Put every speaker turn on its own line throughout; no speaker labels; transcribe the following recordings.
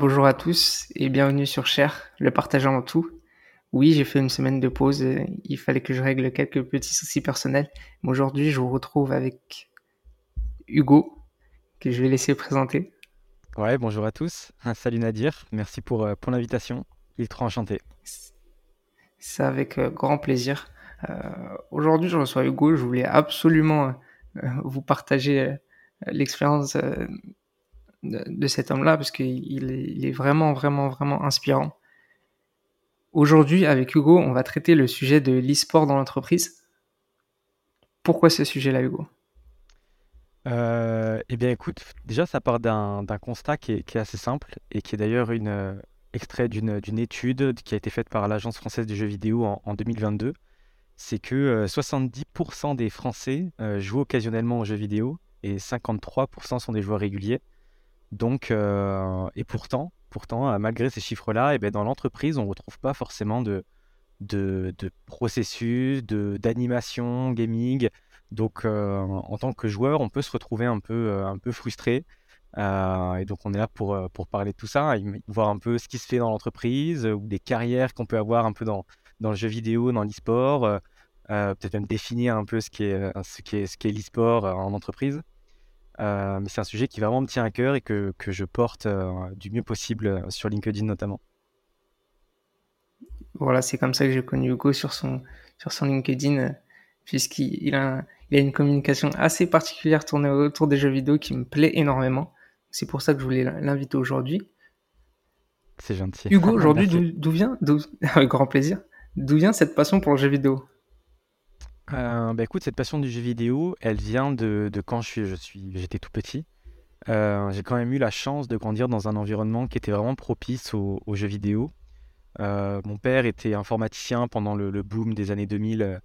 Bonjour à tous et bienvenue sur Cher, le partageant en tout. Oui, j'ai fait une semaine de pause, il fallait que je règle quelques petits soucis personnels. Mais aujourd'hui, je vous retrouve avec Hugo, que je vais laisser présenter.
Ouais, bonjour à tous. Salut Nadir, merci pour, euh, pour l'invitation. Il est trop enchanté.
C'est avec euh, grand plaisir. Euh, aujourd'hui, je reçois Hugo. Je voulais absolument vous partager l'expérience de, cet homme-là parce qu'il est, il est vraiment, vraiment, vraiment inspirant. Aujourd'hui, avec Hugo, on va traiter le sujet de l'e-sport dans l'entreprise. Pourquoi ce sujet-là, Hugo?
Euh, Eh bien, écoute, déjà, ça part d'un constat qui est, assez simple et qui est d'ailleurs une euh, extrait d'une étude qui a été faite par l'Agence française du jeu vidéo en, 2022. C'est que 70% euh, des Français jouent occasionnellement aux jeux vidéo et 53% sont des joueurs réguliers. Donc, euh, et pourtant, pourtant, euh, malgré ces chiffres-là, et eh ben, dans l'entreprise, on ne retrouve pas forcément de, de, de processus, de, d'animation, gaming. Donc, euh, en tant que joueur, on peut se retrouver un peu, un peu frustré. et donc, on est là pour, pour parler de tout ça, voir un peu ce qui se fait dans l'entreprise, ou des carrières qu'on peut avoir un peu dans, dans le jeu vidéo, dans l'e-sport. peut-être même définir un peu ce qui est, ce qui est, ce qu'est l'e-sport en entreprise. Euh, mais c'est un sujet qui vraiment me tient à cœur et que, que je porte euh, du mieux possible euh, sur LinkedIn notamment.
Voilà, c'est comme ça que j'ai connu Hugo sur son, sur son LinkedIn, puisqu'il a, il a une communication assez particulière tournée autour des jeux vidéo qui me plaît énormément. C'est pour ça que je voulais l'inviter aujourd'hui.
C'est gentil.
Hugo, aujourd'hui, d'où vient, avec grand plaisir, d'où vient cette passion pour le jeu vidéo?
Euh, bah, écoute, cette passion du jeu vidéo, elle vient de, quand je suis, je suis, j'étais tout petit. Euh, j'ai quand même eu la chance de grandir dans un environnement qui était vraiment propice aux, jeux vidéo. Euh, mon père était informaticien pendant le, boom des années 2000,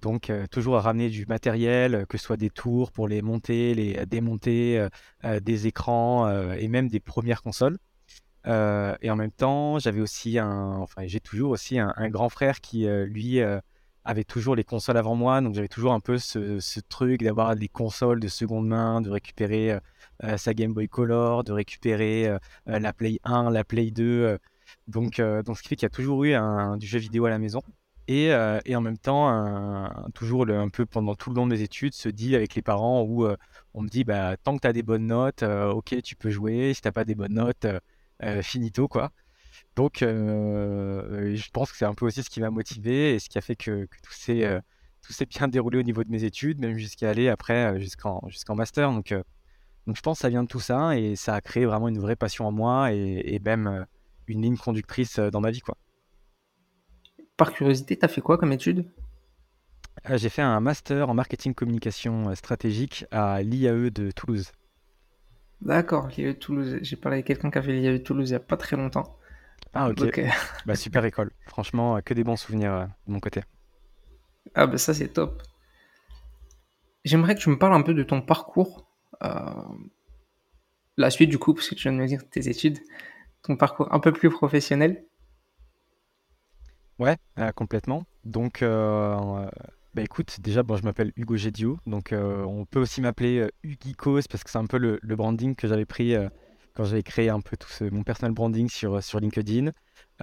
donc toujours à ramener du matériel, que ce soit des tours pour les monter, les démonter, des écrans et même des premières consoles. et en même temps, j'avais aussi un, enfin j'ai toujours aussi un grand frère qui lui avait toujours les consoles avant moi, donc j'avais toujours un peu ce, truc d'avoir des consoles de seconde main, de récupérer euh, euh, sa Game Boy Color, de récupérer euh, la Play 1, la Play 2. donc, ce qui fait qu'il y a toujours eu du jeu vidéo à la maison. Et, en même temps, toujours un peu pendant tout le long des études, se dit avec les parents où on me dit bah, tant que tu des bonnes notes, ok, tu peux jouer. Si tu pas des bonnes notes, finito quoi. Donc, euh, je pense que c'est un peu aussi ce qui m'a motivé et ce qui a fait que, tout s'est euh, bien déroulé au niveau de mes études, même jusqu'à aller après euh, jusqu'en jusqu'en master. Donc, donc, je pense que ça vient de tout ça et ça a créé vraiment une vraie passion en moi et, même une ligne conductrice dans ma vie. Quoi.
Par curiosité, tu as fait quoi comme étude?
J'ai fait un master en marketing communication stratégique à l'IAE de Toulouse.
D'accord, l'IAE de Toulouse. J'ai parlé avec quelqu'un qui a fait l'IAE de Toulouse il n'y a pas très longtemps.
Ah ok. bah, super école. Franchement, que des bons souvenirs euh, de mon côté.
Ah bah ça c'est top. J'aimerais que tu me parles un peu de ton parcours. Euh, la suite du coup, parce que tu viens de me dire tes études. Ton parcours un peu plus professionnel.
Ouais, euh, complètement. Donc, bah écoute, déjà, bon, je m'appelle Hugo Gédio. Donc, on peut aussi m'appeler Hugikos parce que c'est un peu le, le branding que j'avais pris quand j'avais créé un peu tout mon personal branding sur, sur LinkedIn.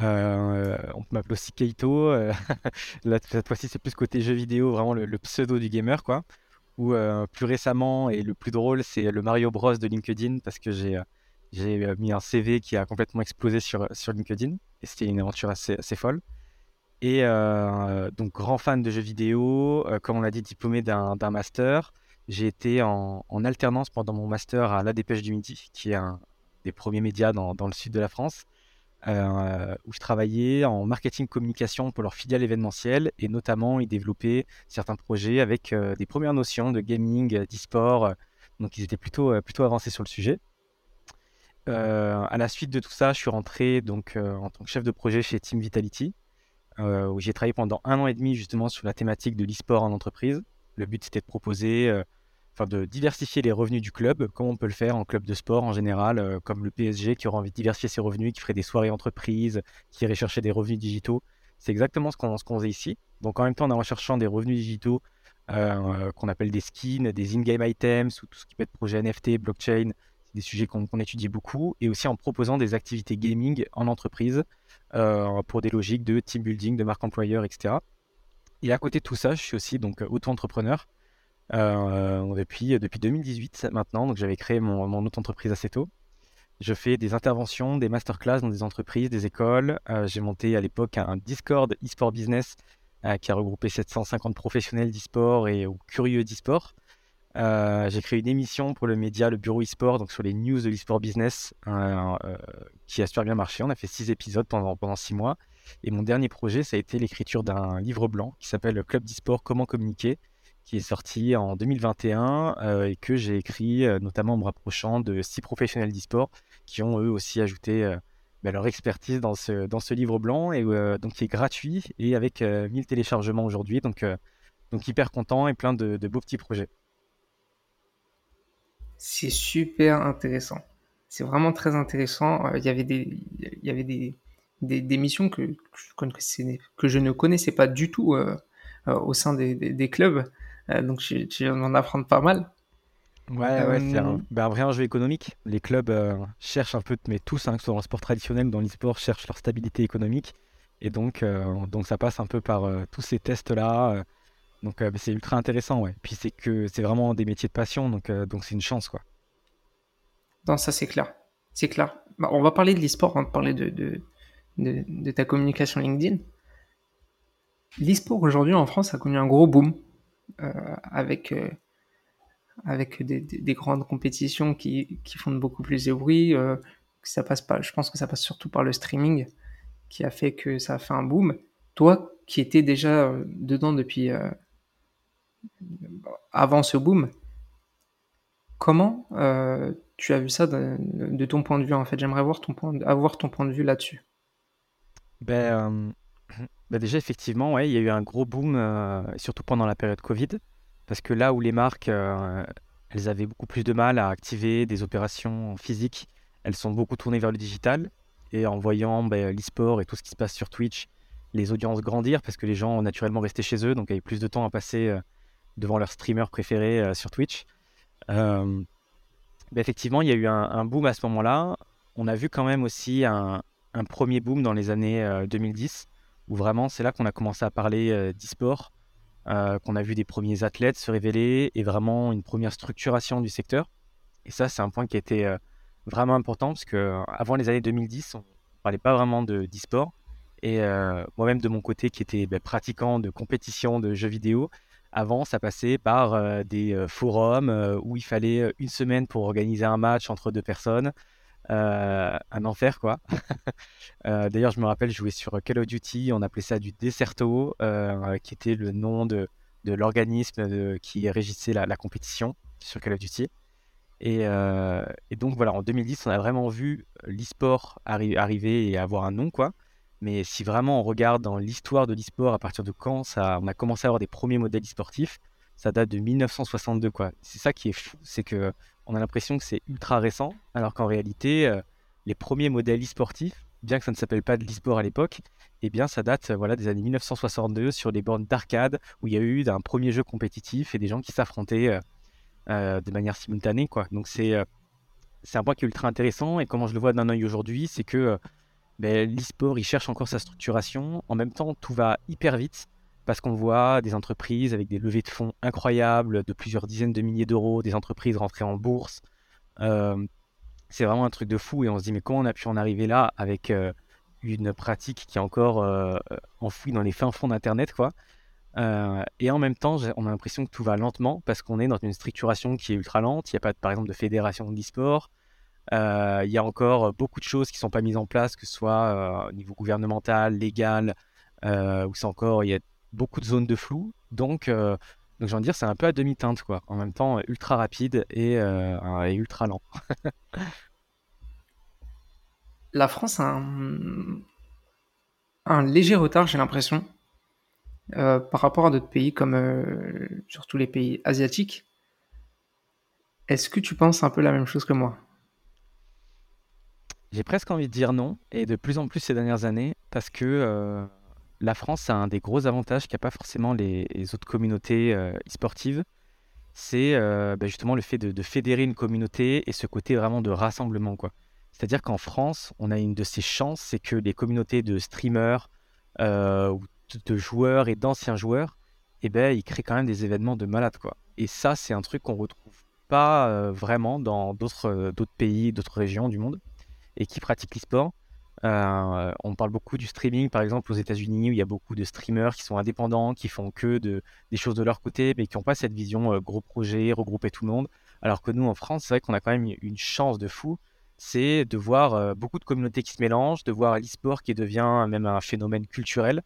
Euh, on m'appelle aussi Keito. Euh, là, cette fois-ci, c'est plus côté jeu vidéo, vraiment le, pseudo du gamer, quoi. Ou euh, plus récemment, et le plus drôle, c'est le Mario Bros de LinkedIn, parce que j'ai j'ai mis un CV qui a complètement explosé sur, sur LinkedIn. Et c'était une aventure assez, assez folle. Et donc, grand fan de jeux vidéo, comme on l'a dit, diplômé d'un master. J'ai été en, en, alternance pendant mon master à La Dépêche du Midi, qui est un, des premiers médias dans, le sud de la France, euh, où je travaillais en marketing communication pour leur filiale événementielle et notamment ils développaient certains projets avec euh, des premières notions de gaming, d'e-sport. donc ils étaient plutôt, plutôt avancés sur le sujet. Euh, à la suite de tout ça, je suis rentré donc en tant que chef de projet chez Team Vitality, où j'ai travaillé pendant un an et demi justement sur la thématique de l'e-sport en entreprise. Le but c'était de proposer de diversifier les revenus du club, comme on peut le faire en club de sport en général, euh, comme le PSG qui aura envie de diversifier ses revenus, qui ferait des soirées entreprises, qui irait chercher des revenus digitaux. C'est exactement ce qu'on faisait ici. Donc en même temps, en recherchant des revenus digitaux euh, qu'on appelle des skins, des in-game items ou tout ce qui peut être projet NFT, blockchain, des sujets qu'on étudie beaucoup, et aussi en proposant des activités gaming en entreprise pour des logiques de team building, de marque employeur, etc. Et à côté de tout ça, je suis aussi donc auto-entrepreneur depuis, depuis 2018 maintenant. Donc j'avais créé mon, mon auto-entreprise assez tôt. Je fais des interventions, des masterclass dans des entreprises, des écoles. j'ai monté à l'époque un Discord e-sport business qui a regroupé 750 professionnels d'e-sport et curieux d'e-sport. Euh, j'ai créé une émission pour le média, le bureau e-sport, donc sur les news de l'e-sport business, euh, euh, qui a super bien marché. On a fait six épisodes pendant, pendant six mois. Et mon dernier projet, ça a été l'écriture d'un livre blanc qui s'appelle Club d'e-sport, comment communiquer, qui est sorti en 2021 et que j'ai écrit notamment en me rapprochant de six professionnels d'e-sport qui ont eux aussi ajouté bah, leur expertise dans ce, dans ce livre blanc, et donc qui est gratuit et avec 1000 téléchargements aujourd'hui. Donc, donc hyper content et plein de beaux petits projets.
C'est super intéressant. C'est vraiment très intéressant. Euh, il y avait des, y avait des, des, missions que, que, je ne connaissais pas du tout euh, euh, au sein des, des, clubs. Donc, je, viens d'en apprendre pas mal.
Ouais, ouais, c'est un, ben, vrai enjeu économique. Les clubs cherchent un peu, mais tous, hein, que ce soit dans le sport traditionnel ou dans l'e-sport, cherchent leur stabilité économique. Et donc, donc ça passe un peu par tous ces tests-là. Donc euh, c'est ultra intéressant, ouais. Puis c'est que c'est vraiment des métiers de passion, donc euh, donc c'est une chance, quoi.
Non, ça c'est clair, c'est clair. Bah, on va parler de l'e-sport, on va parler de, de, de, ta communication LinkedIn. L'e-sport aujourd'hui en France a connu un gros boom euh, avec avec des, des, grandes compétitions qui, qui font beaucoup plus de bruit. ça passe pas, je pense que ça passe surtout par le streaming qui a fait que ça a fait un boom. Toi, qui étais déjà dedans depuis avant ce boom. Comment euh, tu as vu ça de, ton point de vue en fait? J'aimerais avoir ton point, avoir ton point de vue là-dessus.
Ben, euh, ben, déjà effectivement, ouais, il y a eu un gros boom, euh, surtout pendant la période Covid, parce que là où les marques, elles avaient beaucoup plus de mal à activer des opérations physiques, elles sont beaucoup tournées vers le digital, et en voyant ben, l'e-sport et tout ce qui se passe sur Twitch, les audiences grandir, parce que les gens ont naturellement resté chez eux, donc avaient plus de temps à passer devant leur streamer préféré euh, sur Twitch. Euh, effectivement, il y a eu un, boom à ce moment-là. On a vu quand même aussi un, premier boom dans les années 2010, euh, où vraiment c'est là qu'on a commencé à parler d'e-sport, qu'on a vu des premiers athlètes se révéler et vraiment une première structuration du secteur. Et ça, c'est un point qui a été vraiment important parce que avant les années 2010, on parlait pas vraiment de d'e-sport. Et moi-même de mon côté, qui était ben, pratiquant de compétition de jeux vidéo, avant, ça passait par euh, des euh, forums euh, où il fallait une semaine pour organiser un match entre deux personnes. Un enfer, quoi. D'ailleurs, je me rappelle, je jouais sur Call of Duty, on appelait ça du Deserto, qui était le nom de, de l'organisme qui régissait la, compétition sur Call of Duty. Et, et, donc voilà, en 2010, on a vraiment vu l'e-sport arriver et avoir un nom, quoi. Mais si vraiment on regarde dans l'histoire de l'e-sport, à partir de quand ça, on a commencé à avoir des premiers modèles e-sportifs, ça date de 1962. quoi. C'est ça qui est fou, c'est que on a l'impression que c'est ultra récent, alors qu'en réalité, euh, les premiers modèles e-sportifs, bien que ça ne s'appelle pas de l'e-sport à l'époque, eh bien ça date voilà, des années 1962 sur des bornes d'arcade où il y a eu un premier jeu compétitif et des gens qui s'affrontaient euh, euh, de manière simultanée. Quoi. Donc c'est c'est un point qui est ultra intéressant et comment je le vois d'un œil aujourd'hui, c'est que ben, l'e-sport, il cherche encore sa structuration. En même temps, tout va hyper vite parce qu'on voit des entreprises avec des levées de fonds incroyables de plusieurs dizaines de milliers d'euros, des entreprises rentrées en bourse. Euh, c'est vraiment un truc de fou et on se dit mais comment on a pu en arriver là avec euh, une pratique qui est encore euh, enfouie dans les fins fonds d'Internet quoi. et en même temps, on a l'impression que tout va lentement parce qu'on est dans une structuration qui est ultra lente. Il n'y a pas, par exemple, de fédération d'e-sport. Il y a encore beaucoup de choses qui ne sont pas mises en place, que ce soit au niveau gouvernemental, légal, où c'est encore, il y a beaucoup de zones de flou. Donc, donc j'ai envie de dire, c'est un peu à demi-teinte, quoi. En même temps, ultra rapide et, et ultra lent.
La France a un, un léger retard, j'ai l'impression, par rapport à d'autres pays, comme surtout les pays asiatiques. Est-ce que tu penses un peu la même chose que moi?
J'ai presque envie de dire non, et de plus en plus ces dernières années, parce que euh, la France a un des gros avantages qu'a pas forcément les, autres communautés euh, e-sportives, c'est bah, justement le fait de, fédérer une communauté et ce côté vraiment de rassemblement. C'est-à-dire qu'en France, on a une de ces chances, c'est que les communautés de streamers, ou de joueurs et d'anciens joueurs, eh ben, ils créent quand même des événements de malades. Quoi. Et ça, c'est un truc qu'on retrouve pas vraiment dans d'autres pays, d'autres régions du monde et qui pratiquent l'e-sport. Euh, on parle beaucoup du streaming, par exemple aux États-Unis, où il y a beaucoup de streamers qui sont indépendants, qui font que de, des choses de leur côté, mais qui n'ont pas cette vision euh, gros projet, regrouper tout le monde. Alors que nous, en France, c'est vrai qu'on a quand même une chance de fou, c'est de voir euh, beaucoup de communautés qui se mélangent, de voir l'e-sport qui devient même un phénomène culturel.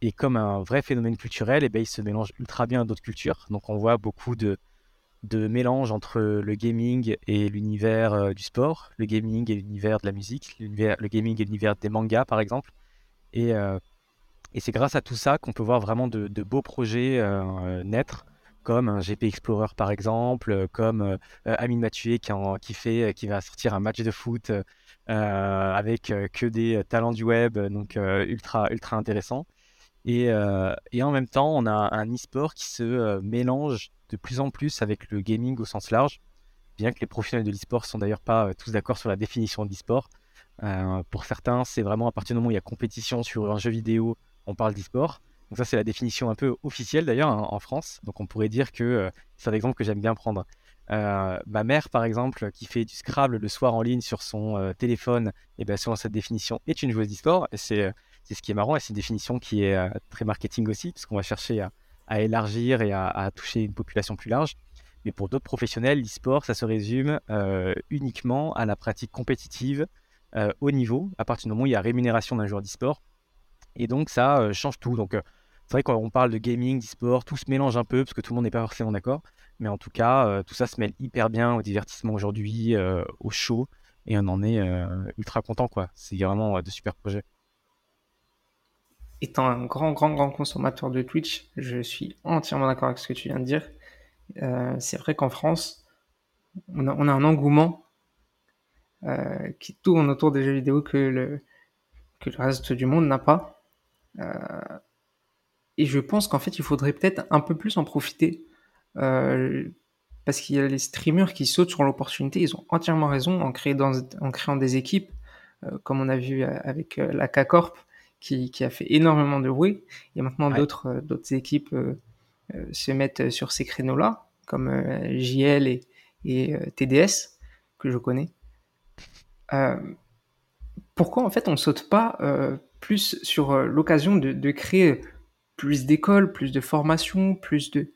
et comme un vrai phénomène culturel, et eh ben, il se mélange ultra bien à d'autres cultures. Donc on voit beaucoup de, de mélange entre le gaming et l'univers euh, du sport, le gaming et l'univers de la musique, le gaming et l'univers des mangas par exemple. Et, euh, et c'est grâce à tout ça qu'on peut voir vraiment de, beaux projets euh, naître, comme un GP Explorer par exemple, comme Amine Mathieu qui, qui, fait, qui va sortir un match de foot avec que des talents du web, donc ultra, ultra intéressant. Et, et, en même temps, on a un e-sport qui se mélange de plus en plus avec le gaming au sens large, bien que les professionnels de l'e-sport sont d'ailleurs pas euh, tous d'accord sur la définition de l'e-sport. Euh, pour certains, c'est vraiment à partir du moment où il y a compétition sur un jeu vidéo, on parle d'e-sport. Donc ça, c'est la définition un peu officielle d'ailleurs hein, en France. Donc on pourrait dire que euh, c'est un exemple que j'aime bien prendre. ma mère, par exemple, qui fait du Scrabble le soir en ligne sur son téléphone, et bien selon cette définition, est une joueuse d'e-sport. Et c'est ce qui est marrant, et c'est une définition qui est très marketing aussi, puisqu'on va chercher à, à élargir et à, toucher une population plus large. Mais pour d'autres professionnels, l'e-sport, ça se résume euh, uniquement à la pratique compétitive euh, au niveau, à partir du moment où il y a rémunération d'un joueur d'e-sport. Et donc, ça euh, change tout. Donc, c'est vrai qu'on parle de gaming, d'e-sport, tout se mélange un peu parce que tout le monde n'est pas forcément d'accord. Mais en tout cas, tout ça se mêle hyper bien au divertissement aujourd'hui, au show. Et on en est ultra content, quoi. C'est vraiment de super projets
étant un grand, grand, grand consommateur de Twitch, je suis entièrement d'accord avec ce que tu viens de dire. Euh, c'est vrai qu'en France, on a, un engouement euh, qui tourne autour des jeux vidéo que le, que le reste du monde n'a pas. Euh, et je pense qu'en fait, il faudrait peut-être un peu plus en profiter. parce qu'il y a les streamers qui sautent sur l'opportunité, ils ont entièrement raison en, en créant des équipes, comme on a vu avec la K-Corp, qui, a fait énormément de bruit. Et maintenant, d'autres euh, d'autres équipes euh, euh, se mettent sur ces créneaux-là, comme JL et, et TDS, que je connais. pourquoi, en fait, on saute pas plus sur l'occasion de, de, créer plus d'écoles, plus de formations, plus de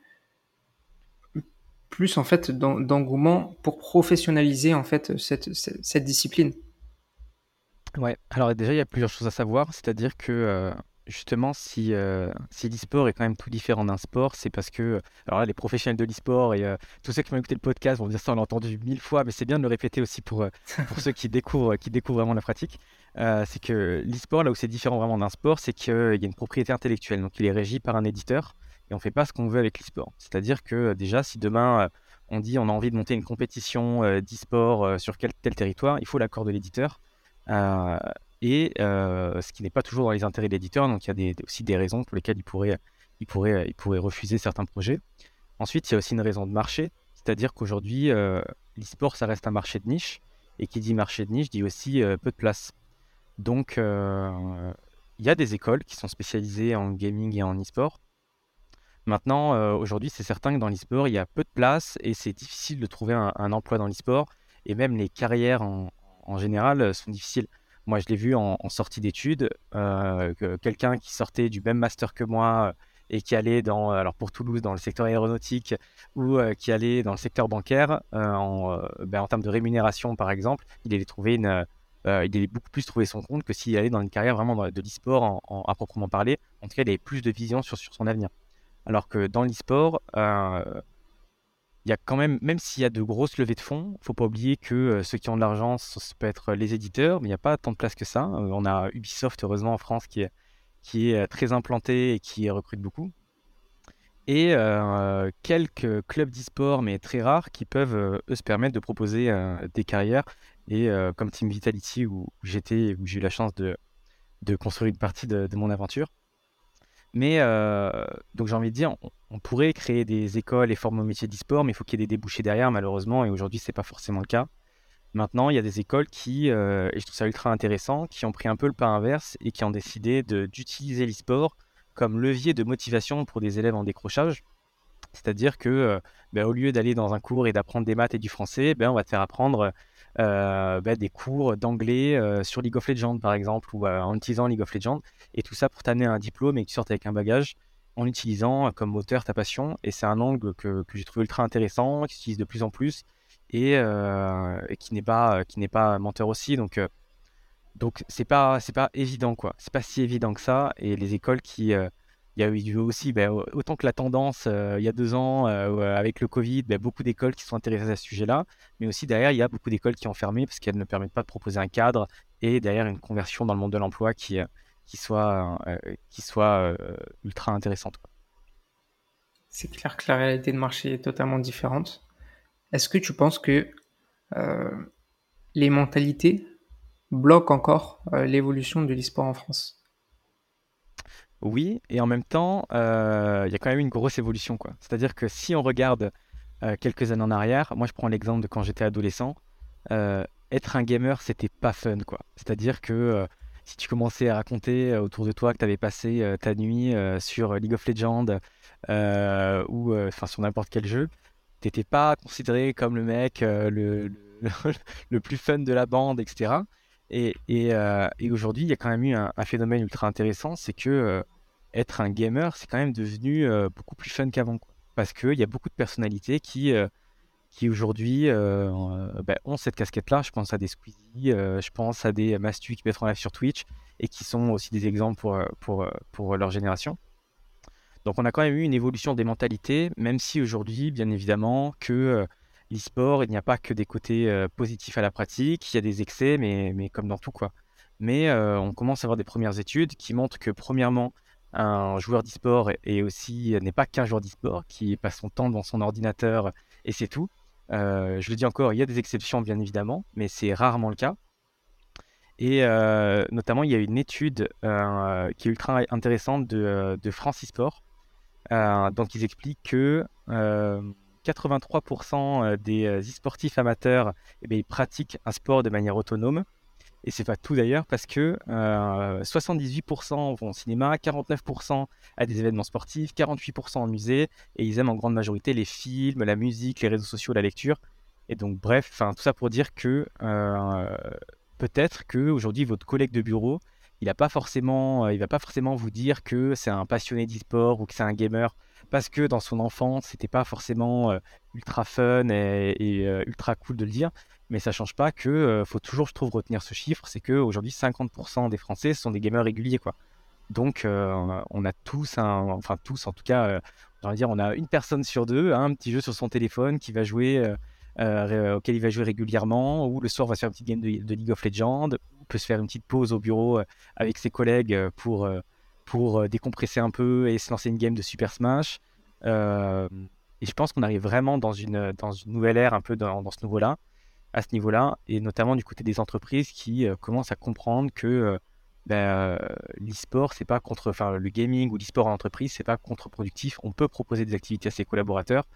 plus en fait d'engouement pour professionnaliser en fait cette, cette, cette discipline?
Ouais, alors déjà, il y a plusieurs choses à savoir. C'est-à-dire que euh, justement, si, euh, l'e-sport est quand même tout différent d'un sport, c'est parce que, alors là, les professionnels de l'e-sport et euh, tous ceux qui m'ont écouté le podcast vont dire ça, on l'a entendu mille fois, mais c'est bien de le répéter aussi pour, pour ceux qui découvrent, qui découvrent vraiment la pratique. c'est que l'e-sport, là où c'est différent vraiment d'un sport, c'est qu'il y a une propriété intellectuelle. Donc, il est régi par un éditeur et on fait pas ce qu'on veut avec l'e-sport. C'est-à-dire que déjà, si demain on dit on a envie de monter une compétition d'e-sport sur quel tel territoire, il faut l'accord de l'éditeur. Euh, et euh, ce qui n'est pas toujours dans les intérêts de l'éditeur. Donc il y a aussi des raisons pour lesquelles il pourrait refuser certains projets. Ensuite, il y a aussi une raison de marché, c'est-à-dire qu'aujourd'hui, euh, l'e-sport, ça reste un marché de niche. Et qui dit marché de niche dit aussi peu de place. Donc il y a des écoles qui sont spécialisées en gaming et en e-sport. Maintenant, aujourd'hui, c'est certain que dans l'e-sport, il y a peu de place et c'est difficile de trouver un, un emploi dans l'e-sport. Et même les carrières en, en général euh, sont difficiles. Moi, je l'ai vu en, sortie d'études, euh, quelqu'un qui sortait du même master que moi euh, et qui allait dans, alors pour Toulouse, dans le secteur aéronautique ou qui allait dans le secteur bancaire, en, ben, en, termes de rémunération par exemple, il allait beaucoup plus trouver son compte que s'il allait dans une carrière vraiment de l'e-sport à proprement parler. En tout cas, il avait plus de vision sur son avenir. Alors que dans l'e-sport, il y a quand même, même s'il y a de grosses levées de fonds, faut pas oublier que euh, ceux qui ont de l'argent, ça peut être les éditeurs, mais il n'y a pas tant de place que ça. Euh, on a Ubisoft, heureusement, en France, qui est, qui est euh, très implanté et qui recrute beaucoup. Et quelques clubs d'e-sport, mais très rares, qui peuvent eux se permettre de proposer des carrières. Et comme Team Vitality, où, j'étais, où j'ai eu la chance de, de construire une partie de, de mon aventure, Mais donc j'ai envie de dire, on, pourrait créer des écoles et former au métier d'e-sport, mais il faut qu'il y ait des débouchés derrière, malheureusement, et aujourd'hui, c'est pas forcément le cas. Maintenant, il y a des écoles qui, et je trouve ça ultra intéressant, qui ont pris un peu le pas inverse et qui ont décidé d'utiliser l'e-sport comme levier de motivation pour des élèves en décrochage. C'est-à-dire que ben, au lieu d'aller dans un cours et d'apprendre des maths et du français, ben, on va te faire apprendre ben, des cours d'anglais sur League of Legends, par exemple, ou en utilisant League of Legends. Et tout ça pour t'amener un diplôme et que tu sortes avec un bagage en utilisant comme moteur ta passion. Et c'est un angle que, que j'ai trouvé ultra intéressant, qui s'utilise de plus en plus et, qui n'est pas, pas menteur aussi. Donc, donc c'est pas, c'est pas évident, quoi. C'est pas si évident que ça. Et les écoles qui il y a eu aussi, ben, autant que la tendance euh, il y a deux ans euh, avec le Covid, ben, beaucoup d'écoles qui sont intéressées à ce sujet-là, mais aussi derrière, il y a beaucoup d'écoles qui ont fermé parce qu'elles ne permettent pas de proposer un cadre et derrière une conversion dans le monde de l'emploi euh, qui soit, qui soit ultra intéressante.
C'est clair que la réalité de marché est totalement différente. Est-ce que tu penses que les mentalités bloquent encore l'évolution de l'e-sport en France?
Oui, et en même temps, euh, il y a quand même une grosse évolution. quoi. C'est-à-dire que si on regarde euh, quelques années en arrière, moi je prends l'exemple de quand j'étais adolescent, euh, être un gamer, c'était pas fun. quoi. C'est-à-dire que si tu commençais à raconter autour de toi que tu avais passé ta nuit sur League of Legends ou enfin sur n'importe quel jeu, t'étais pas considéré comme le mec le, le, plus fun de la bande, etc. Et, et, aujourd'hui, il y a quand même eu un, phénomène ultra intéressant, c'est que être un gamer, c'est quand même devenu euh, beaucoup plus fun qu'avant. Parce qu'il y a beaucoup de personnalités qui, euh, qui aujourd'hui euh, ben, ont cette casquette-là. Je pense à des Squeezie, je pense à des Mastu qui mettent en live sur Twitch et qui sont aussi des exemples pour, pour, pour leur génération. Donc on a quand même eu une évolution des mentalités, même si aujourd'hui, bien évidemment, que l'e-sport, il n'y a pas que des côtés positifs à la pratique, il y a des excès, mais, mais comme dans tout quoi. Mais on commence à avoir des premières études qui montrent que premièrement, un joueur d'e-sport et aussi n'est pas qu'un joueur d'e-sport qui passe son temps devant son ordinateur et c'est tout. Je le dis encore, il y a des exceptions bien évidemment, mais c'est rarement le cas. Et notamment, il y a une étude qui est ultra intéressante de, de France e-sport. donc, ils expliquent que 83% des e-sportifs amateurs eh pratiquent un sport de manière autonome. Et c'est pas tout d'ailleurs, parce que 78% euh, vont au cinéma, 49% à des événements sportifs, 48% en musée, et ils aiment en grande majorité les films, la musique, les réseaux sociaux, la lecture. Et donc, bref, tout ça pour dire que euh, peut-être que aujourd'hui votre collègue de bureau, il a pas forcément, il va pas forcément vous dire que c'est un passionné d'e-sport ou que c'est un gamer parce que dans son enfance, c'était pas forcément euh, ultra fun et, ultra cool de le dire mais ça change pas que euh, faut toujours, je trouve, retenir ce chiffre, c'est que aujourd'hui 50% des Français sont des gamers réguliers, quoi. Donc euh, on a tous, enfin tous en tout cas, euh, dire, on a une personne sur deux, un petit jeu sur son téléphone qui va jouer, auquel il va jouer régulièrement, ou le soir va se faire une petite game de, League of Legends, ou peut se faire une petite pause au bureau avec ses collègues pour pour décompresser un peu et se lancer une game de Super Smash. et je pense qu'on arrive vraiment dans une, dans une nouvelle ère un peu dans, ce nouveau-là à ce niveau-là, et notamment du côté des entreprises qui euh, commencent à comprendre que euh, euh, l'e-sport, c'est pas contre, enfin le gaming ou l'e-sport en entreprise, c'est pas contre-productif. On peut proposer des activités à ses collaborateurs.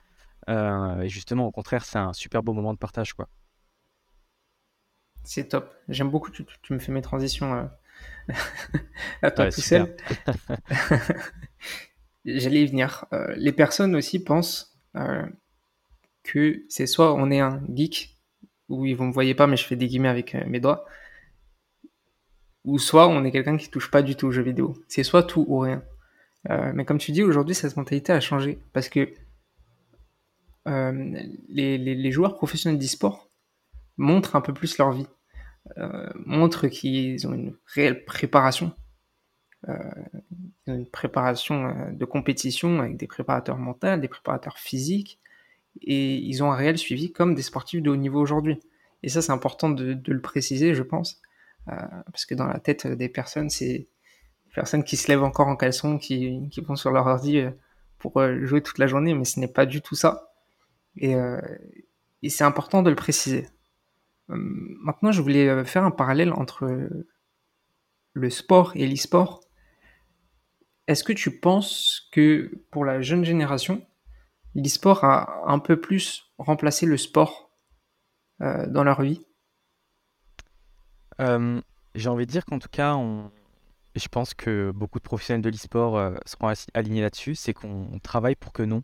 et justement, au contraire, c'est un super beau moment de partage, quoi.
C'est top. J'aime beaucoup. Tu, tu, me fais mes transitions à toi tout seul. J'allais y venir. les personnes aussi pensent que c'est soit on est un geek où ils vous me voyez pas, mais je fais des guillemets avec euh, mes doigts. Ou soit on est quelqu'un qui touche pas du tout aux jeux vidéo. C'est soit tout ou rien. Euh, mais comme tu dis, aujourd'hui, cette mentalité a changé parce que euh, les, les, joueurs professionnels d'e-sport montrent un peu plus leur vie, montrent qu'ils ont une réelle préparation, une préparation de compétition avec des préparateurs mentaux, des préparateurs physiques, et ils ont un réel suivi comme des sportifs de haut niveau aujourd'hui. Et ça, c'est important de, le préciser, je pense, euh, parce que dans la tête des personnes, c'est des personnes qui se lèvent encore en caleçon, qui, qui vont sur leur ordi euh, pour euh, jouer toute la journée, mais ce n'est pas du tout ça. Et c'est important de le préciser. Maintenant, je voulais faire un parallèle entre le sport et l'e-sport. est-ce que tu penses que pour la jeune génération, l'e-sport a un peu plus remplacé le sport euh, dans leur vie?
Euh, j'ai envie de dire qu'en tout cas, je pense que beaucoup de professionnels de l'e-sport euh, seront alignés là-dessus, c'est qu'on travaille pour que non.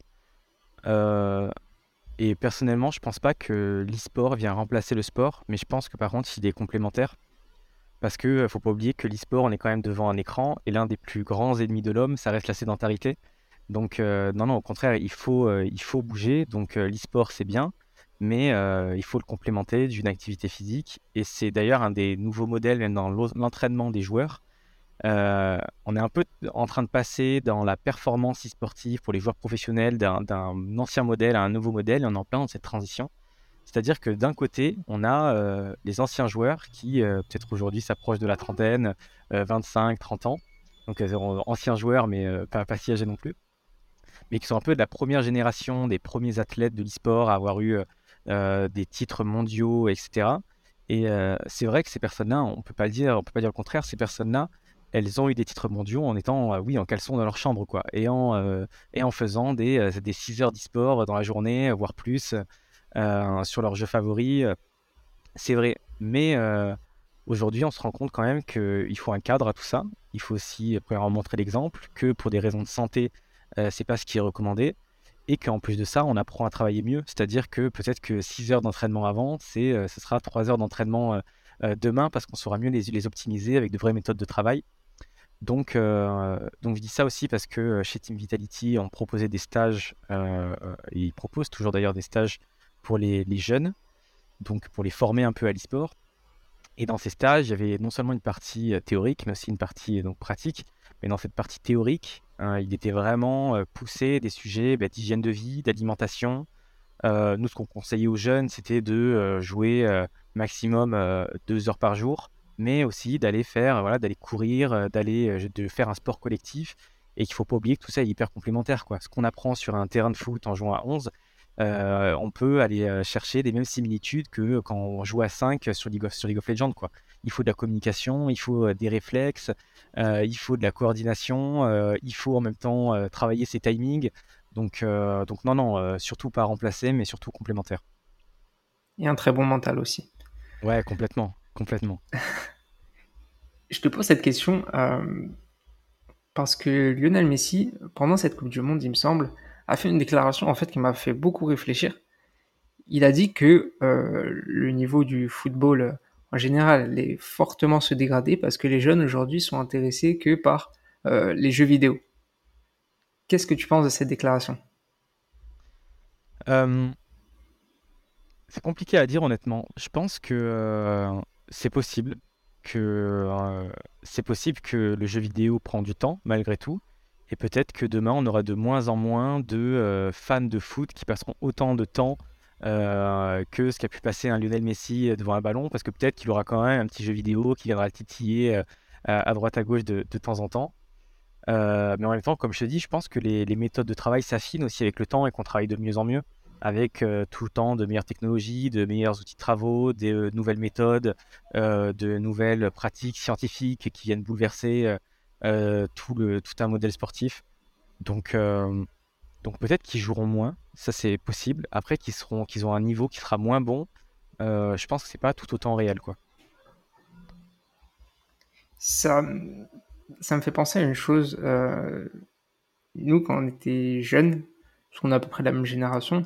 Et personnellement, je pense pas que l'e-sport vient remplacer le sport, mais je pense que par contre, il est complémentaire. Parce que euh, faut pas oublier que l'e-sport, on est quand même devant un écran, et l'un des plus grands ennemis de l'homme, ça reste la sédentarité. Donc euh, non, non, au contraire, il faut, euh, il faut bouger. Donc euh, l'e-sport, c'est bien, mais il faut le complémenter d'une activité physique. Et c'est d'ailleurs un des nouveaux modèles, dans l'entraînement des joueurs. Euh, on est un peu en train de passer dans la performance e-sportive pour les joueurs professionnels d'un ancien modèle à un nouveau modèle, on est en plein dans cette transition. C'est-à-dire que d'un côté, on a euh, les anciens joueurs qui, euh, peut-être aujourd'hui, s'approchent de la trentaine, euh, 25, 30 ans. Donc, anciens joueurs, mais pas, pas si âgés non plus mais qui sont un peu de la première génération des premiers athlètes de l'e-sport à avoir eu des titres mondiaux, etc. Et c'est vrai que ces personnes-là, on peut pas le dire, on peut pas dire le contraire, ces personnes-là, elles ont eu des titres mondiaux en étant, euh, oui, en caleçon dans leur chambre, quoi, et en, euh, faisant des, euh, des 6 heures d'e-sport dans la journée, voire plus, sur leur jeu favori. C'est vrai, mais aujourd'hui, on se rend compte quand même qu'il faut un cadre à tout ça. Il faut aussi, premièrement, montrer l'exemple, que pour des raisons de santé, c'est pas ce qui est recommandé, et qu'en plus de ça, on apprend à travailler mieux. C'est-à-dire que peut-être que 6 heures d'entraînement avant, c'est, ce sera 3 heures d'entraînement demain, parce qu'on saura mieux les, les optimiser avec de vraies méthodes de travail. Donc, euh, donc je dis ça aussi parce que euh, chez Team Vitality, on proposait des stages, euh, et ils proposent toujours d'ailleurs des stages pour les, jeunes, donc pour les former un peu à l'e-sport. Et dans ces stages, il y avait non seulement une partie théorique, mais aussi une partie donc pratique. Mais dans cette partie théorique, euh, il était vraiment poussé des sujets bah, d'hygiène de vie, d'alimentation. Nous, ce qu'on conseillait aux jeunes, c'était de jouer maximum deux heures par jour, mais aussi d'aller faire, voilà, d'aller courir, euh, d'aller euh, de faire un sport collectif. Et qu'il faut pas oublier que tout ça est hyper complémentaire, quoi. Ce qu'on apprend sur un terrain de foot en jouant à 11, euh, on peut aller chercher des mêmes similitudes que quand on joue à 5 sur League of, sur League of Legends, quoi. Il faut de la communication, il faut des réflexes, euh, il faut de la coordination, euh, il faut en même temps travailler ses timings. Donc, donc non, non, surtout pas remplacer, mais surtout complémentaire.
Et un très bon mental aussi.
Ouais, complètement, complètement.
Je te pose cette question euh, parce que Lionel Messi, pendant cette Coupe du Monde, il me semble, a fait une déclaration en fait qui m'a fait beaucoup réfléchir. Il a dit que euh, le niveau du football en général est fortement se dégrader parce que les jeunes aujourd'hui sont intéressés que par euh, les jeux vidéo. Qu'est-ce que tu penses de cette déclaration?
Euh, c'est compliqué à dire honnêtement. Je pense que c'est possible que euh, c'est possible que le jeu vidéo prend du temps malgré tout, et peut-être que demain on aura de moins en moins de euh, fans de foot qui passeront autant de temps euh, que ce qu'a pu passer un Lionel Messi devant un ballon, parce que peut-être qu'il aura quand même un petit jeu vidéo qui viendra le titiller à droite à gauche de, temps en temps. Mais en même temps, comme je te dis, je pense que les, les méthodes de travail s'affinent aussi avec le temps et qu'on travaille de mieux en mieux avec euh, tout le temps de meilleures technologies, de meilleurs outils de travaux, des euh, nouvelles méthodes, euh, de nouvelles pratiques scientifiques qui viennent bouleverser euh, tout un modèle sportif. Donc, peut-être qu'ils joueront moins, ça c'est possible. Après qu'ils seront, ont un niveau qui sera moins bon, je pense que c'est pas tout autant réel, quoi.
ça, me fait penser à une chose. nous, quand on était jeunes, parce qu'on a à peu près la même génération,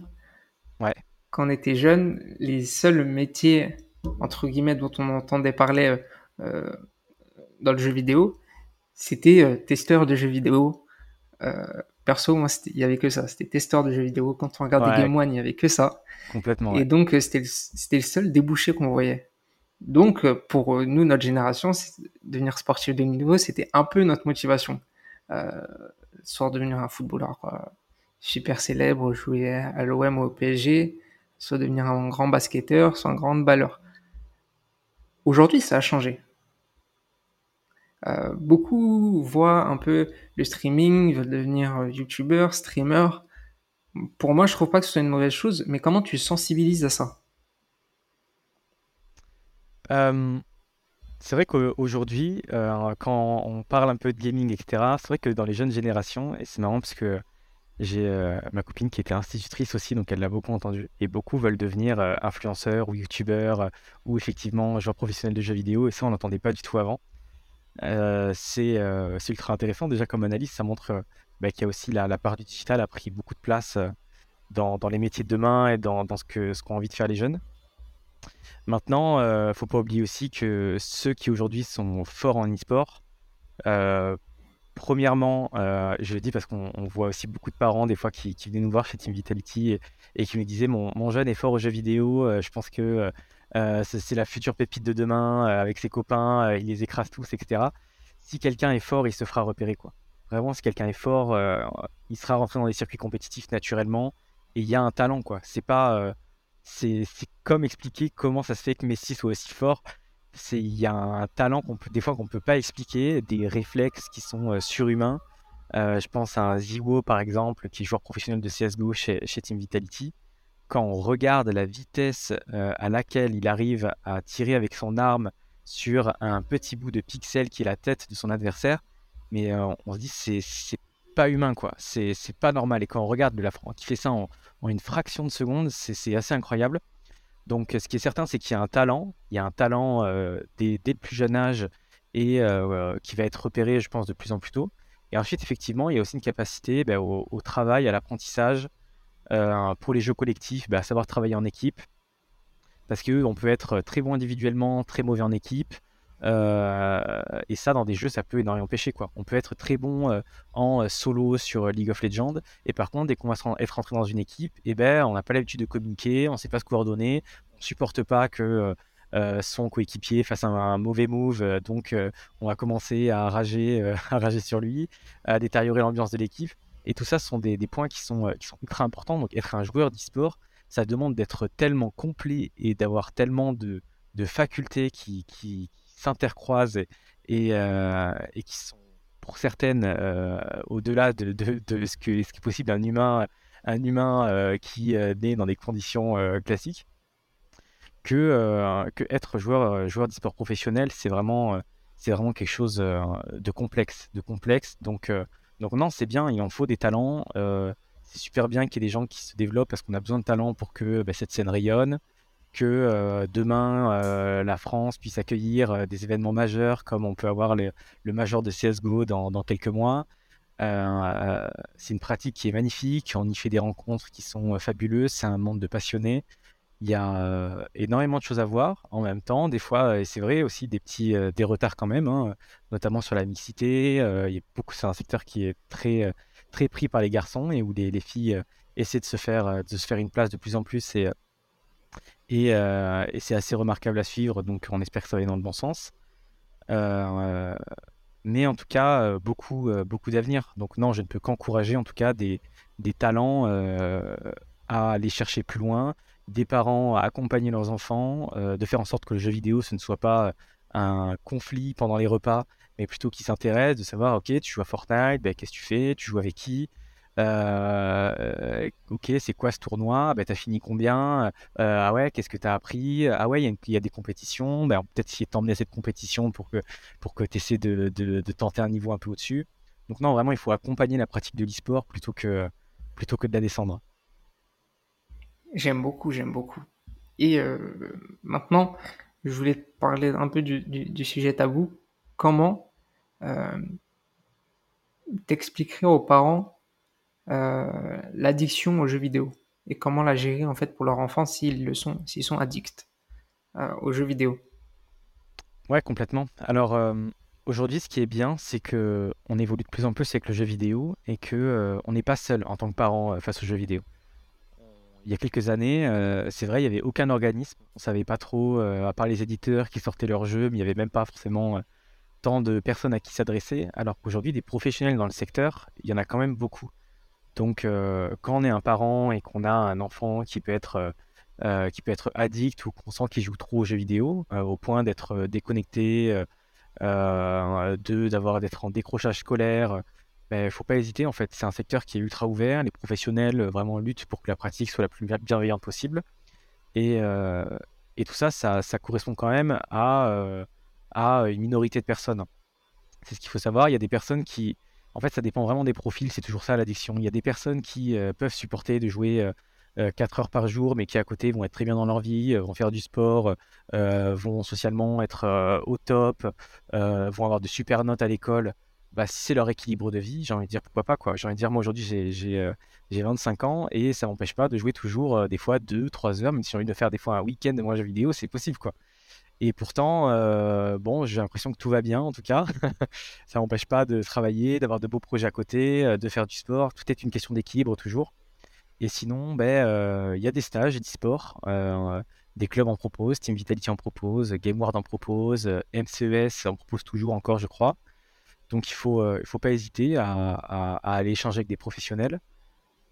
Ouais,
quand on était jeunes, les seuls métiers, entre guillemets, dont on entendait parler euh, dans le jeu vidéo, c'était euh, testeur de jeux vidéo. Euh, perso, moi, il y avait que ça. C'était testeur de jeux vidéo. Quand on regardait
ouais,
Game One, il y avait que ça.
complètement,
Et
ouais.
donc, euh, c'était le, seul débouché qu'on voyait. Donc, euh, pour euh, nous, notre génération, devenir sportif de niveau, c'était un peu notre motivation. Euh, soit devenir un footballeur quoi, super célèbre, jouer à l'OM ou au PSG, soit devenir un grand basketteur, soit un grand balleur. Aujourd'hui, ça a changé. Euh, beaucoup voient un peu le streaming, veulent devenir youtubeur, streamer. Pour moi, je trouve pas que ce soit une mauvaise chose, mais comment tu sensibilises à ça?
Euh, C'est vrai qu'aujourd'hui, euh, quand on parle un peu de gaming, etc., c'est vrai que dans les jeunes générations, et c'est marrant parce que j'ai euh, ma copine qui était institutrice aussi, donc elle l'a beaucoup entendu, et beaucoup veulent devenir euh, influenceurs ou youtubeurs ou effectivement joueurs professionnels de jeux vidéo, et ça on n'entendait pas du tout avant. c'est ultra intéressant déjà comme analyse, ça montre bah, qu'il y a aussi la, part du digital a pris beaucoup de place dans, les métiers de demain et dans, ce qu'ont envie de faire les jeunes. Maintenant, euh, faut pas oublier aussi que ceux qui aujourd'hui sont forts en e-sport, euh, premièrement, euh, je le dis parce qu'on voit aussi beaucoup de parents des fois qui, venaient nous voir chez Team Vitality et, qui nous disaient mon, jeune est fort aux jeux vidéo, je pense que c'est la future pépite de demain avec ses copains, il les écrase tous, etc. Si quelqu'un est fort, il se fera repérer quoi. Vraiment, si quelqu'un est fort, il sera rentré dans des circuits compétitifs naturellement et il y a un talent quoi. C'est pas c'est comme expliquer comment ça se fait que Messi soit aussi fort. Il y a un talent qu'on peut, des fois qu'on peut pas expliquer, des réflexes qui sont euh, surhumains. Euh, je pense à Ziwo par exemple, qui est joueur professionnel de CSGO chez, chez Team Vitality. Quand on regarde la vitesse euh, à laquelle il arrive à tirer avec son arme sur un petit bout de pixel qui est la tête de son adversaire, mais on se dit c'est pas humain quoi, c'est pas normal. Et quand on regarde de la qui fait ça en une fraction de seconde, c'est assez incroyable. Donc, ce qui est certain, c'est qu'il y a un talent. Il y a un talent euh, dès, le plus jeune âge et euh, qui va être repéré, je pense, de plus en plus tôt. Et ensuite, effectivement, il y a aussi une capacité ben, au, travail, à l'apprentissage, euh, pour les jeux collectifs, ben, à savoir travailler en équipe. Parce qu'on peut être très bon individuellement, très mauvais en équipe. Euh, et ça, dans des jeux, ça peut énormément pêcher. Quoi. On peut être très bon euh, en euh, solo sur League of Legends, et par contre, dès qu'on va être rentré dans une équipe, eh ben, on n'a pas l'habitude de communiquer, on ne sait pas se coordonner, on ne supporte pas que son coéquipier fasse un, mauvais move, donc on va commencer à rager, à rager sur lui, à détériorer l'ambiance de l'équipe. Et tout ça, ce sont des, points qui sont, ultra importants. Donc, être un joueur d'e-sport, ça demande d'être tellement complet et d'avoir tellement de, facultés qui, s'intercroisent et, euh, et, qui sont pour certaines euh, au-delà de, de, ce qui est possible d'un humain, un humain euh, qui naît dans des conditions classiques, que, que être joueur, joueur d'e-sport professionnel, c'est vraiment, c'est vraiment quelque chose de complexe. De complexe. Donc, donc non, c'est bien, il en faut des talents. c'est super bien qu'il y ait des gens qui se développent parce qu'on a besoin de talents pour que bah, cette scène rayonne que euh, demain euh, la France puisse accueillir euh, des événements majeurs comme on peut avoir le major de CSGO dans, dans quelques mois. c'est une pratique qui est magnifique, on y fait des rencontres qui sont fabuleuses, c'est un monde de passionnés. Il y a énormément de choses à voir en même temps, des fois, et c'est vrai aussi des petits des retards quand même, hein, notamment sur la mixité. il c'est un secteur qui est très très pris par les garçons et où les, les filles essaient de se faire de se faire une place de plus en plus euh, et, c'est assez remarquable à suivre, donc on espère que ça va aller dans le bon sens. Euh, mais en tout cas, euh, beaucoup, beaucoup d'avenir. Donc non, je ne peux qu'encourager en tout cas des, des talents à aller chercher plus loin, des parents à accompagner leurs enfants, de faire en sorte que le jeu vidéo, ce ne soit pas un conflit pendant les repas, mais plutôt qu'ils s'intéressent, de savoir, ok, tu joues à Fortnite, ben, qu'est-ce que tu fais, tu joues avec qui, euh, ok, c'est quoi ce tournoi? Bah, T'as fini combien? Euh, Ah ouais, qu'est-ce que t'as appris? Ah ouais, il y, a des compétitions. Bah, peut-être essayer de t'emmener à cette compétition pour que, pour que tu de, de, tenter un niveau un peu au-dessus. Donc non, vraiment, il faut accompagner la pratique de l'e-sport plutôt que, plutôt que de la descendre.
J'aime beaucoup, j'aime beaucoup. Et euh, maintenant, je voulais parler un peu du, du, sujet tabou. Comment t'expliquerais aux parents euh, l'addiction aux jeux vidéo et comment la gérer en fait pour leur enfant s'ils le sont, s'ils sont addicts euh, aux jeux vidéo.
Ouais, complètement. Alors euh, aujourd'hui, ce qui est bien, c'est que on évolue de plus en plus avec le jeu vidéo et que on n'est pas seul en tant que parent face aux jeux vidéo. Il y a quelques années, c'est vrai, il n'y avait aucun organisme. On savait pas trop, à part les éditeurs qui sortaient leurs jeux, mais il n'y avait même pas forcément tant de personnes à qui s'adresser. Alors qu'aujourd'hui, des professionnels dans le secteur, il y en a quand même beaucoup. Donc, euh, quand on est un parent et qu'on a un enfant qui peut être, euh, euh, qui peut être addict ou qu'on sent qu'il joue trop aux jeux vidéo, au point d'être déconnecté, d'avoir, d'être en décrochage scolaire, il ben, ne faut pas hésiter. En fait, c'est un secteur qui est ultra ouvert. Les professionnels vraiment luttent pour que la pratique soit la plus bienveillante possible. Et, et tout ça, ça, ça, correspond quand même à à une minorité de personnes. C'est ce qu'il faut savoir. Il y a des personnes qui, en fait, ça dépend vraiment des profils. C'est toujours ça l'addiction. Il y a des personnes qui peuvent supporter de jouer 4 heures par jour, mais qui à côté vont être très bien dans leur vie, vont faire du sport, vont socialement être au top, vont avoir de super notes à l'école bah, si c'est leur équilibre de vie, j'ai envie de dire pourquoi pas quoi. J'ai envie de dire moi aujourd'hui j'ai 25 euh, ans et ça m'empêche pas de jouer toujours euh, des fois 2-3 heures, même si j'ai envie de faire des fois un week-end de moi jeux vidéo, c'est possible quoi. Et pourtant, euh, bon, j'ai l'impression que tout va bien en tout cas. ça m'empêche pas de travailler, d'avoir de beaux projets à côté, de faire du sport. Tout est une question d'équilibre toujours. Et sinon, ben, il y a des stages d'e-sport. des clubs en proposent, Team Vitality en propose, GameWard en propose, MCES en propose toujours encore, je crois. Donc il ne faut, euh, faut pas hésiter à, aller échanger avec des professionnels.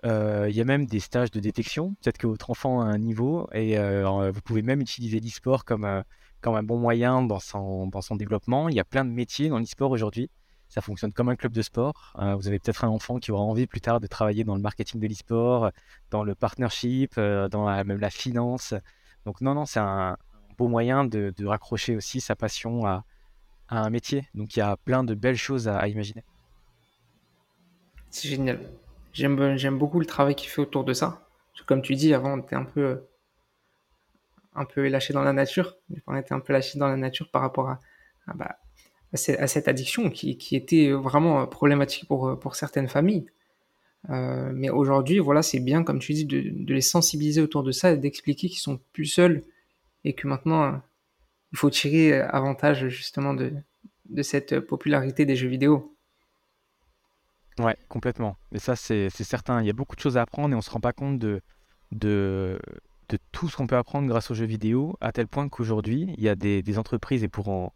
Euh, il y a même des stages de détection. Peut-être que votre enfant a un niveau et euh, vous pouvez même utiliser l'e-sport comme, comme un bon moyen dans son, dans son développement. Il y a plein de métiers dans l'e-sport aujourd'hui. Ça fonctionne comme un club de sport. vous avez peut-être un enfant qui aura envie plus tard de travailler dans le marketing de l'e-sport, dans le partnership, dans même la finance. Donc non, non, c'est un beau moyen de, raccrocher aussi sa passion à, un métier. Donc il y a plein de belles choses à, imaginer.
C'est génial. J'aime beaucoup le travail qu'il fait autour de ça. Comme tu dis, avant, on était un peu, un peu lâché dans la nature. On était un peu lâché dans la nature par rapport à, bah, à, cette addiction qui, était vraiment problématique pour, pour certaines familles. Euh, mais aujourd'hui, voilà, c'est bien, comme tu dis, de, de, les sensibiliser autour de ça et d'expliquer qu'ils sont plus seuls et que maintenant, il faut tirer avantage justement de, de cette popularité des jeux vidéo.
Ouais, complètement. Et ça, c'est certain. Il y a beaucoup de choses à apprendre et on ne se rend pas compte de, de, de tout ce qu'on peut apprendre grâce aux jeux vidéo, à tel point qu'aujourd'hui, il y a des, entreprises, et pour en,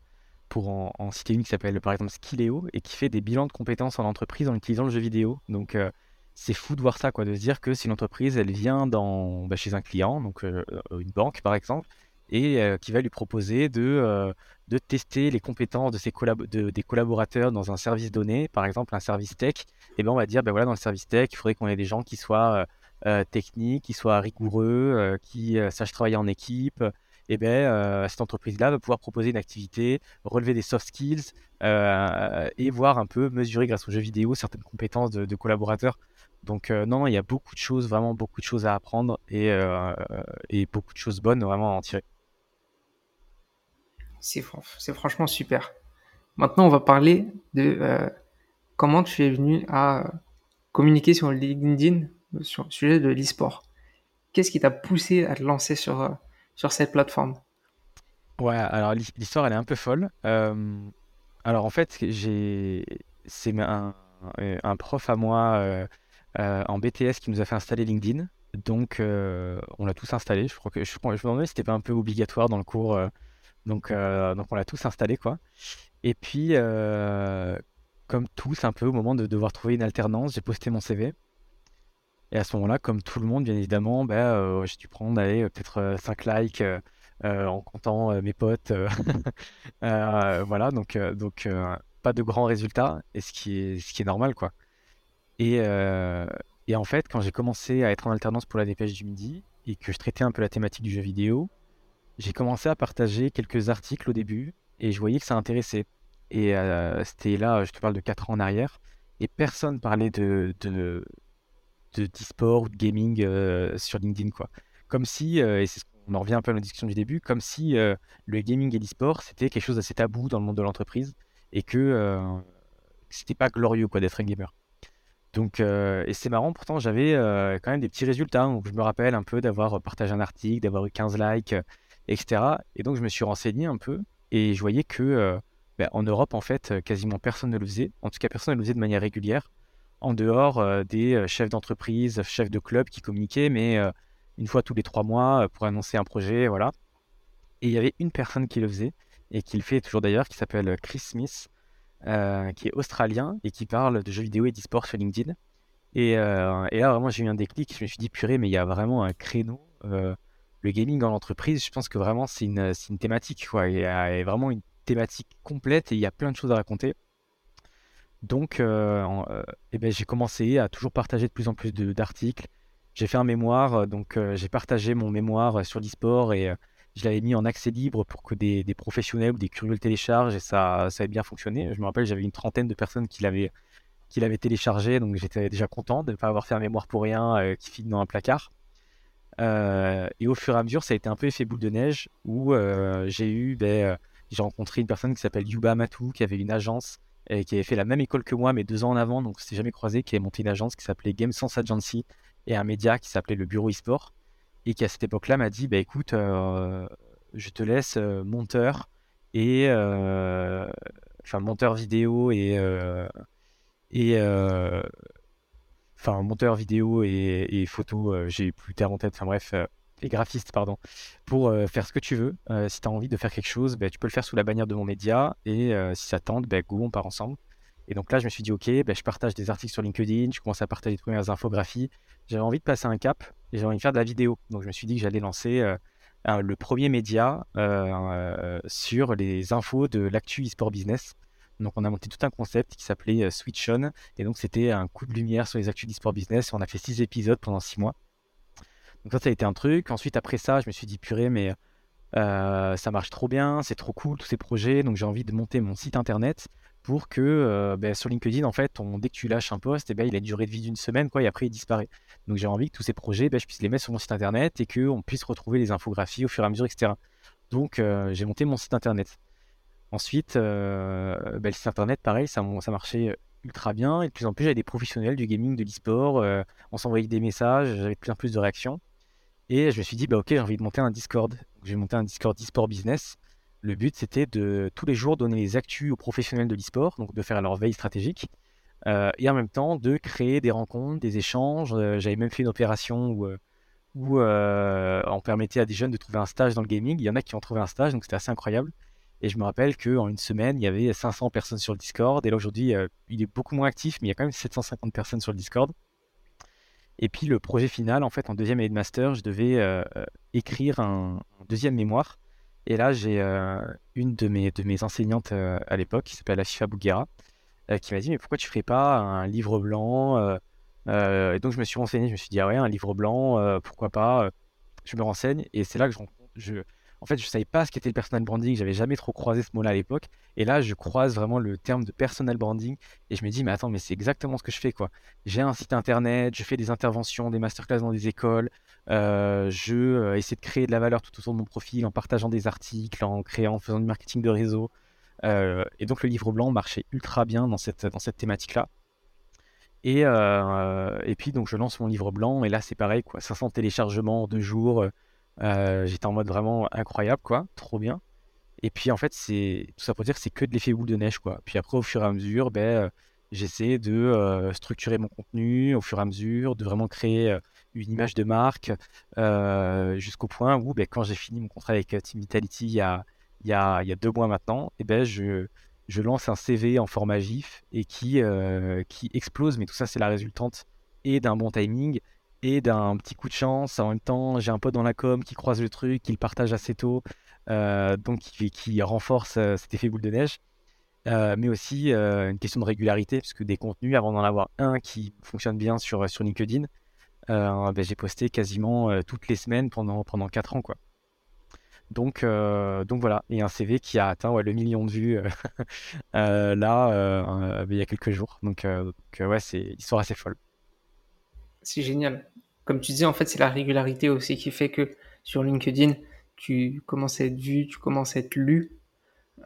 pour en, citer une qui s'appelle par exemple Skilleo, et qui fait des bilans de compétences en entreprise en utilisant le jeu vidéo. Donc, euh, c'est fou de voir ça, quoi, de se dire que si l'entreprise, elle vient dans, bah, chez un client, donc euh, une banque par exemple, et euh, qui va lui proposer de, euh, de tester les compétences de ses de, des collaborateurs dans un service donné, par exemple un service tech. Et bien on va dire, ben voilà, dans le service tech, il faudrait qu'on ait des gens qui soient euh, techniques, qui soient rigoureux, qui sachent travailler en équipe. Et bien cette entreprise-là va pouvoir proposer une activité, relever des soft skills et voir un peu mesurer grâce aux jeux vidéo certaines compétences de, collaborateurs. Donc non, il y a beaucoup de choses, vraiment beaucoup de choses à apprendre et, beaucoup de choses bonnes vraiment à en tirer.
C'est, franchement super. Maintenant, on va parler de euh, comment tu es venu à communiquer sur LinkedIn? Sur le sujet de l'e-sport. Qu'est-ce qui t'a poussé à te lancer sur, euh, sur cette plateforme?
Ouais, alors l'histoire, elle est un peu folle. Euh, alors en fait, j'ai, c'est un, un, prof à moi en BTS qui nous a fait installer LinkedIn. Donc, on l'a tous installé. Je crois que je, me demandais si c'était pas un peu obligatoire dans le cours donc, euh, donc on l'a tous installé, quoi. Et puis, euh, comme tous, un peu au moment de devoir trouver une alternance, j'ai posté mon CV. Et à ce moment-là, comme tout le monde, bien évidemment, ben, euh, j'ai dû prendre peut-être 5 likes en comptant mes potes. voilà, donc, donc pas de grands résultats, et ce qui est, ce qui est normal, quoi. Et, et en fait, quand j'ai commencé à être en alternance pour la dépêche du midi, et que je traitais un peu la thématique du jeu vidéo, j'ai commencé à partager quelques articles au début et je voyais que ça intéressait. Et euh, c'était là, je te parle de 4 ans en arrière, et personne parlait de, de, d'e-sport ou de gaming euh, sur LinkedIn, quoi. Comme si, euh, et c'est on en revient un peu à la discussion du début, comme si le gaming et l'e-sport c'était quelque chose d'assez tabou dans le monde de l'entreprise et que c'était pas glorieux quoi d'être un gamer. Donc, et c'est marrant, pourtant j'avais quand même des petits résultats. Donc, je me rappelle un peu d'avoir partagé un article, d'avoir eu 15 likes, etc. Et donc je me suis renseigné un peu et je voyais que euh, ben, en Europe, en fait, euh, quasiment personne ne le faisait. En tout cas, personne ne le faisait de manière régulière, en dehors euh, des chefs d'entreprise, chefs de club qui communiquaient, mais une fois tous les trois mois pour annoncer un projet, voilà. Et il y avait une personne qui le faisait, et qui le fait toujours d'ailleurs, qui s'appelle Chris Smith, qui est australien et qui parle de jeux vidéo et d'e-sport sur LinkedIn. Et, là, vraiment, j'ai eu un déclic. Je me suis dit, purée, mais il y a vraiment un créneau le gaming dans l'entreprise, je pense que vraiment c'est une, une, thématique. Quoi. Il y a vraiment une thématique complète et il y a plein de choses à raconter. Donc, euh, euh, eh ben, j'ai commencé à toujours partager de plus en plus d'articles. J'ai fait un mémoire, donc euh, j'ai partagé mon mémoire sur l'e-sport et je l'avais mis en accès libre pour que des, professionnels ou des curieux le téléchargent et ça, ça avait bien fonctionné. Je me rappelle, j'avais une trentaine de personnes qui l'avaient qui téléchargé, donc j'étais déjà content de ne pas avoir fait un mémoire pour rien qui finit dans un placard. et au fur et à mesure, ça a été un peu effet boule de neige où j'ai eu, ben, j'ai rencontré une personne qui s'appelle Yuba Matou, qui avait une agence qui avait fait la même école que moi, mais deux ans en avant, donc on jamais croisé, qui avait monté une agence qui s'appelait Game Sense Agency et un média qui s'appelait le Bureau eSport, et qui à cette époque-là m'a dit, bah écoute, euh, je te laisse euh, monteur et euh, enfin monteur vidéo et et enfin monteur vidéo et, et photo, j'ai plus terre en tête, enfin bref les graphistes, pardon, pour euh, faire ce que tu veux. Euh, si tu as envie de faire quelque chose, bah, tu peux le faire sous la bannière de mon média. Et euh, si ça tente, bah, go, on part ensemble. Et donc là, je me suis dit, OK, bah, je partage des articles sur LinkedIn, je commence à partager les premières infographies. J'avais envie de passer un cap et j'avais envie de faire de la vidéo. Donc je me suis dit que j'allais lancer le premier média sur les infos de l'actu e-sport business. Donc on a monté tout un concept qui s'appelait Switch On. Et donc c'était un coup de lumière sur les actus e-sport business. On a fait six épisodes pendant six mois. Donc ça, ça a été un truc. Ensuite, après ça, je me suis dit, purée, mais euh, ça marche trop bien, c'est trop cool tous ces projets. Donc j'ai envie de monter mon site internet pour que euh, ben, sur LinkedIn, en fait, dès que tu lâches un post, eh ben, il a une durée de vie d'une semaine, quoi, et après il disparaît. Donc j'ai envie que tous ces projets, ben, je puisse les mettre sur mon site internet et qu'on puisse retrouver les infographies au fur et à mesure, etc. Donc euh, j'ai monté mon site internet. Ensuite, le site internet, pareil, ça, ça marchait ultra bien. Et de plus en plus, j'avais des professionnels du gaming, de l'e-sport. on s'envoyait des messages, j'avais de plus en plus de réactions. Et je me suis dit, bah ok, j'ai envie de monter un Discord. J'ai monté un Discord e-sport business. Le but, c'était de tous les jours donner les actus aux professionnels de l'e-sport, donc de faire leur veille stratégique, euh, et en même temps de créer des rencontres, des échanges. Euh, j'avais même fait une opération où, euh, on permettait à des jeunes de trouver un stage dans le gaming. Il y en a qui ont trouvé un stage, donc c'était assez incroyable. Et je me rappelle qu'en une semaine, il y avait 500 personnes sur le Discord. Et là, aujourd'hui, il est beaucoup moins actif, mais il y a quand même 750 personnes sur le Discord. Et puis le projet final, en fait, en deuxième année de master, je devais euh, euh, écrire un, deuxième mémoire. Et là, j'ai euh, une de mes, de mes enseignantes à l'époque, qui s'appelle Afifa Bouguera, qui m'a dit, mais pourquoi tu ferais pas un livre blanc Et donc je me suis renseigné, je me suis dit, ah ouais, un livre blanc, pourquoi pas Je me renseigne, et c'est là que je, je, en fait, je savais pas ce qu'était le personal branding, j'avais jamais trop croisé ce mot-là à l'époque. Et là, je croise vraiment le terme de personal branding et je me dis, mais attends, mais c'est exactement ce que je fais, quoi. J'ai un site internet, je fais des interventions, des masterclass dans des écoles, euh, je euh, essaie de créer de la valeur tout autour de mon profil en partageant des articles, en créant, en faisant du marketing de réseau. Euh, et donc, le livre blanc marchait ultra bien dans cette, thématique-là. Et, et puis, donc, je lance mon livre blanc et là, c'est pareil, quoi. 500 téléchargements en deux jours. Euh, j'étais en mode vraiment incroyable, quoi, trop bien. Et puis en fait, c'est tout ça pour dire que c'est que de l'effet boule de neige, quoi. Puis après, au fur et à mesure, ben, euh, j'essaie de euh, structurer mon contenu au fur et à mesure, de vraiment créer une image de marque jusqu'au point où, ben, quand j'ai fini mon contrat avec Team Vitality il y a, il y a, il y a deux mois maintenant, et ben, je, je lance un CV en format GIF et qui, qui explose, mais tout ça, c'est la résultante et d'un bon timing et d'un petit coup de chance. En même temps, j'ai un pote dans la com qui croise le truc, qui le partage assez tôt, euh, donc qui, renforce euh, cet effet boule de neige. Euh, mais aussi une question de régularité, puisque des contenus, avant d'en avoir un qui fonctionne bien sur, sur LinkedIn, ben, j'ai posté quasiment toutes les semaines pendant, pendant 4 ans. Quoi. Donc, donc voilà, et un CV qui a atteint le million de vues là, il y a quelques jours. Donc, donc ouais, c'est histoire assez folle
c'est génial. Comme tu disais, en fait, c'est la régularité aussi qui fait que sur LinkedIn, tu commences à être vu, tu commences à être lu.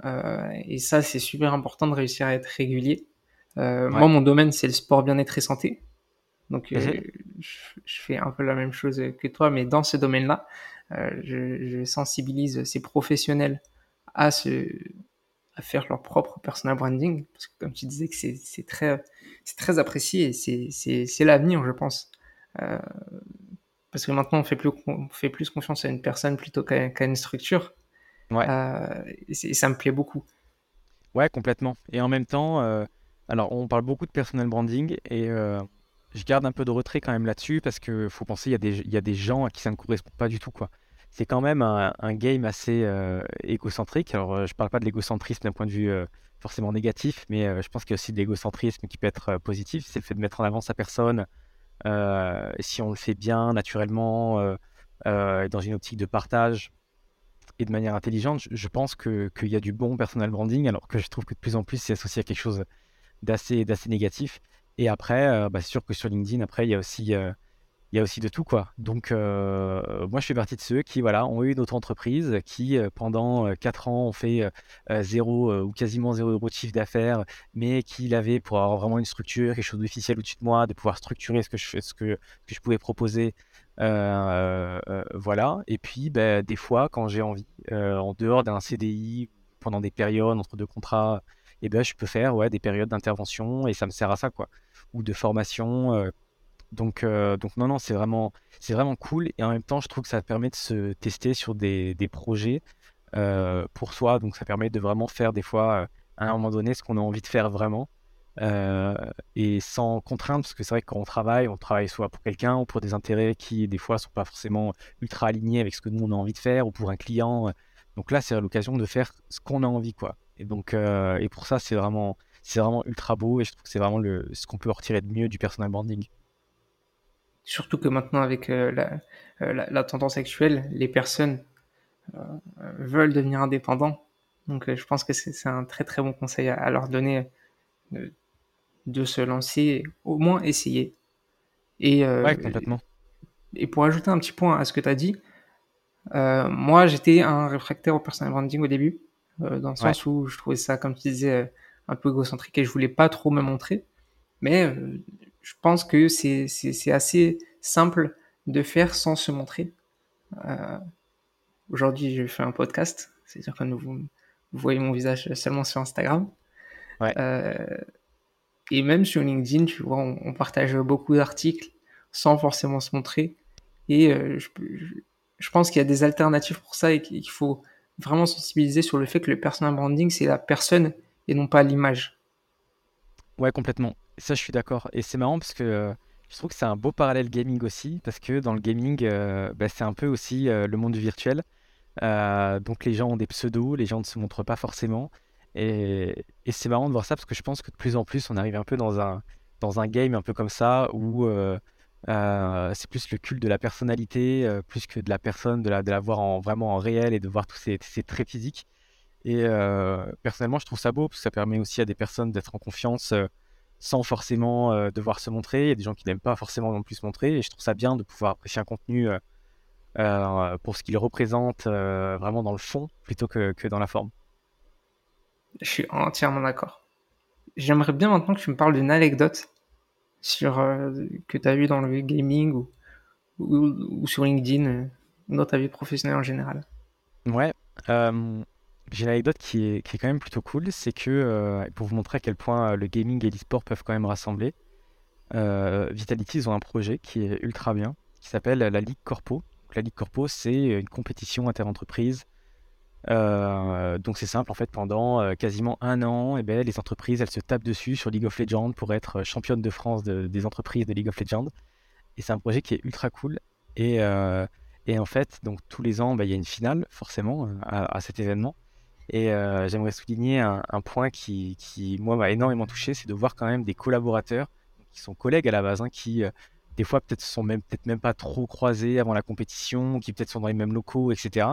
Euh, et ça, c'est super important de réussir à être régulier. Euh, moi, mon domaine, c'est le sport, bien-être et santé. Donc, euh, je, fais un peu la même chose que toi, mais dans ce domaine-là, je, je, sensibilise ces professionnels à, ce, à faire leur propre personal branding. Parce que, comme tu disais, que c'est très, très apprécié et c'est l'avenir, je pense. Euh, parce que maintenant, on fait plus, on fait plus confiance à une personne plutôt qu'à une structure. Ouais. Euh, et, ça me plaît beaucoup.
Ouais, complètement. Et en même temps, euh, alors on parle beaucoup de personal branding et je garde un peu de retrait quand même là-dessus parce qu'il faut penser, il y, a des, il y a des gens à qui ça ne correspond pas du tout. quoi. C'est quand même un, game assez égocentrique. Alors, je parle pas de l'égocentrisme d'un point de vue forcément négatif, mais je pense qu'il y a aussi de l'égocentrisme qui peut être positif. C'est le fait de mettre en avant sa personne, si on le fait bien, naturellement, euh, euh, dans une optique de partage, et de manière intelligente, je, pense qu'il y a du bon personal branding, alors que je trouve que de plus en plus, c'est associé à quelque chose d'assez négatif. Et après, bah, c'est sûr que sur LinkedIn, après, il y a aussi il y a aussi de tout quoi. Donc euh, moi je fais partie de ceux qui voilà ont eu notre entreprise, qui euh, pendant 4 euh, ans ont fait zéro ou quasiment zéro euro de chiffre d'affaires, mais qui l'avaient pour avoir vraiment une structure, quelque chose d'officiel au-dessus de moi, de pouvoir structurer ce que je, ce que, que je pouvais proposer. voilà. Et puis ben, des fois quand j'ai envie, en dehors d'un CDI, pendant des périodes entre deux contrats, et eh ben, je peux faire ouais, des périodes d'intervention et ça me sert à ça quoi. Ou de formation donc, euh, donc non, non, c'est vraiment, c'est vraiment cool. Et en même temps, je trouve que ça permet de se tester sur des, projets euh, pour soi. Donc, ça permet de vraiment faire des fois, euh, à un moment donné, ce qu'on a envie de faire vraiment. et sans contrainte, parce que c'est vrai que quand on travaille, on travaille soit pour quelqu'un ou pour des intérêts qui, des fois, sont pas forcément ultra alignés avec ce que nous, on a envie de faire, ou pour un client. Donc là, c'est l'occasion de faire ce qu'on a envie, quoi. Et donc, et pour ça, c'est vraiment, c'est vraiment ultra beau, et je trouve que c'est vraiment le, ce qu'on peut retirer de mieux du personal branding.
Surtout que maintenant, avec euh, euh, la, la, tendance actuelle, les personnes euh, veulent devenir indépendants. Donc, je pense que c'est un très très bon conseil à, leur donner de, se lancer, au moins essayer.
Et, ouais, complètement.
Et pour ajouter un petit point à ce que tu as dit, moi j'étais un réfractaire au personal branding au début, dans le sens où je trouvais ça, comme tu disais, un peu égocentrique et je voulais pas trop me montrer. Mais je pense que c'est assez simple de faire sans se montrer. Euh, Aujourd'hui, je fais un podcast, c'est-à-dire que vous, vous, voyez mon visage seulement sur Instagram.
Ouais. Euh,
et même sur LinkedIn, tu vois, on, partage beaucoup d'articles sans forcément se montrer. Et euh, je, je, pense qu'il y a des alternatives pour ça et qu'il faut vraiment sensibiliser sur le fait que le personal branding, c'est la personne et non pas l'image.
Ouais, complètement. Ça, je suis d'accord. Et c'est marrant parce que euh, je trouve que c'est un beau parallèle gaming aussi, parce que dans le gaming, euh, bah, c'est un peu aussi euh, le monde du virtuel. donc les gens ont des pseudos, les gens ne se montrent pas forcément. Et, et c'est marrant de voir ça parce que je pense que de plus en plus, on arrive un peu dans un, dans un game un peu comme ça où c'est plus le culte de la personnalité, plus que de la personne, de la, de la voir en, vraiment en réel et de voir tous ces, ces traits physiques. Et personnellement, je trouve ça beau parce que ça permet aussi à des personnes d'être en confiance sans forcément euh, devoir se montrer. Il y a des gens qui n'aiment pas forcément non plus se montrer. Et je trouve ça bien de pouvoir apprécier un contenu euh, euh, pour ce qu'il représente vraiment dans le fond plutôt que, que, dans la forme.
Je suis entièrement d'accord. J'aimerais bien maintenant que tu me parles d'une anecdote sur, que tu as eu dans le gaming ou, ou, sur LinkedIn, dans ta vie professionnelle en général.
Ouais. J'ai l'anecdote qui est, qui est quand même plutôt cool, c'est que, euh, pour vous montrer à quel point euh, le gaming et l'e-sport peuvent quand même rassembler, euh, Vitality, ils ont un projet qui est ultra bien, qui s'appelle la Ligue Corpo. la Ligue Corpo, c'est une compétition inter-entreprise. donc c'est simple, en fait, pendant quasiment un an, eh ben, les entreprises, elles se tapent dessus sur League of Legends pour être championne de France des entreprises de League of Legends. Et c'est un projet qui est ultra cool. Et, et en fait, donc tous les ans, bah, il y a une finale, forcément, à cet événement. Et euh, j'aimerais souligner un, point qui, moi, m'a énormément touché, c'est de voir quand même des collaborateurs qui sont collègues à la base, hein, qui euh, des fois peut-être sont même peut-être même pas trop croisés avant la compétition, qui peut-être sont dans les mêmes locaux, etc.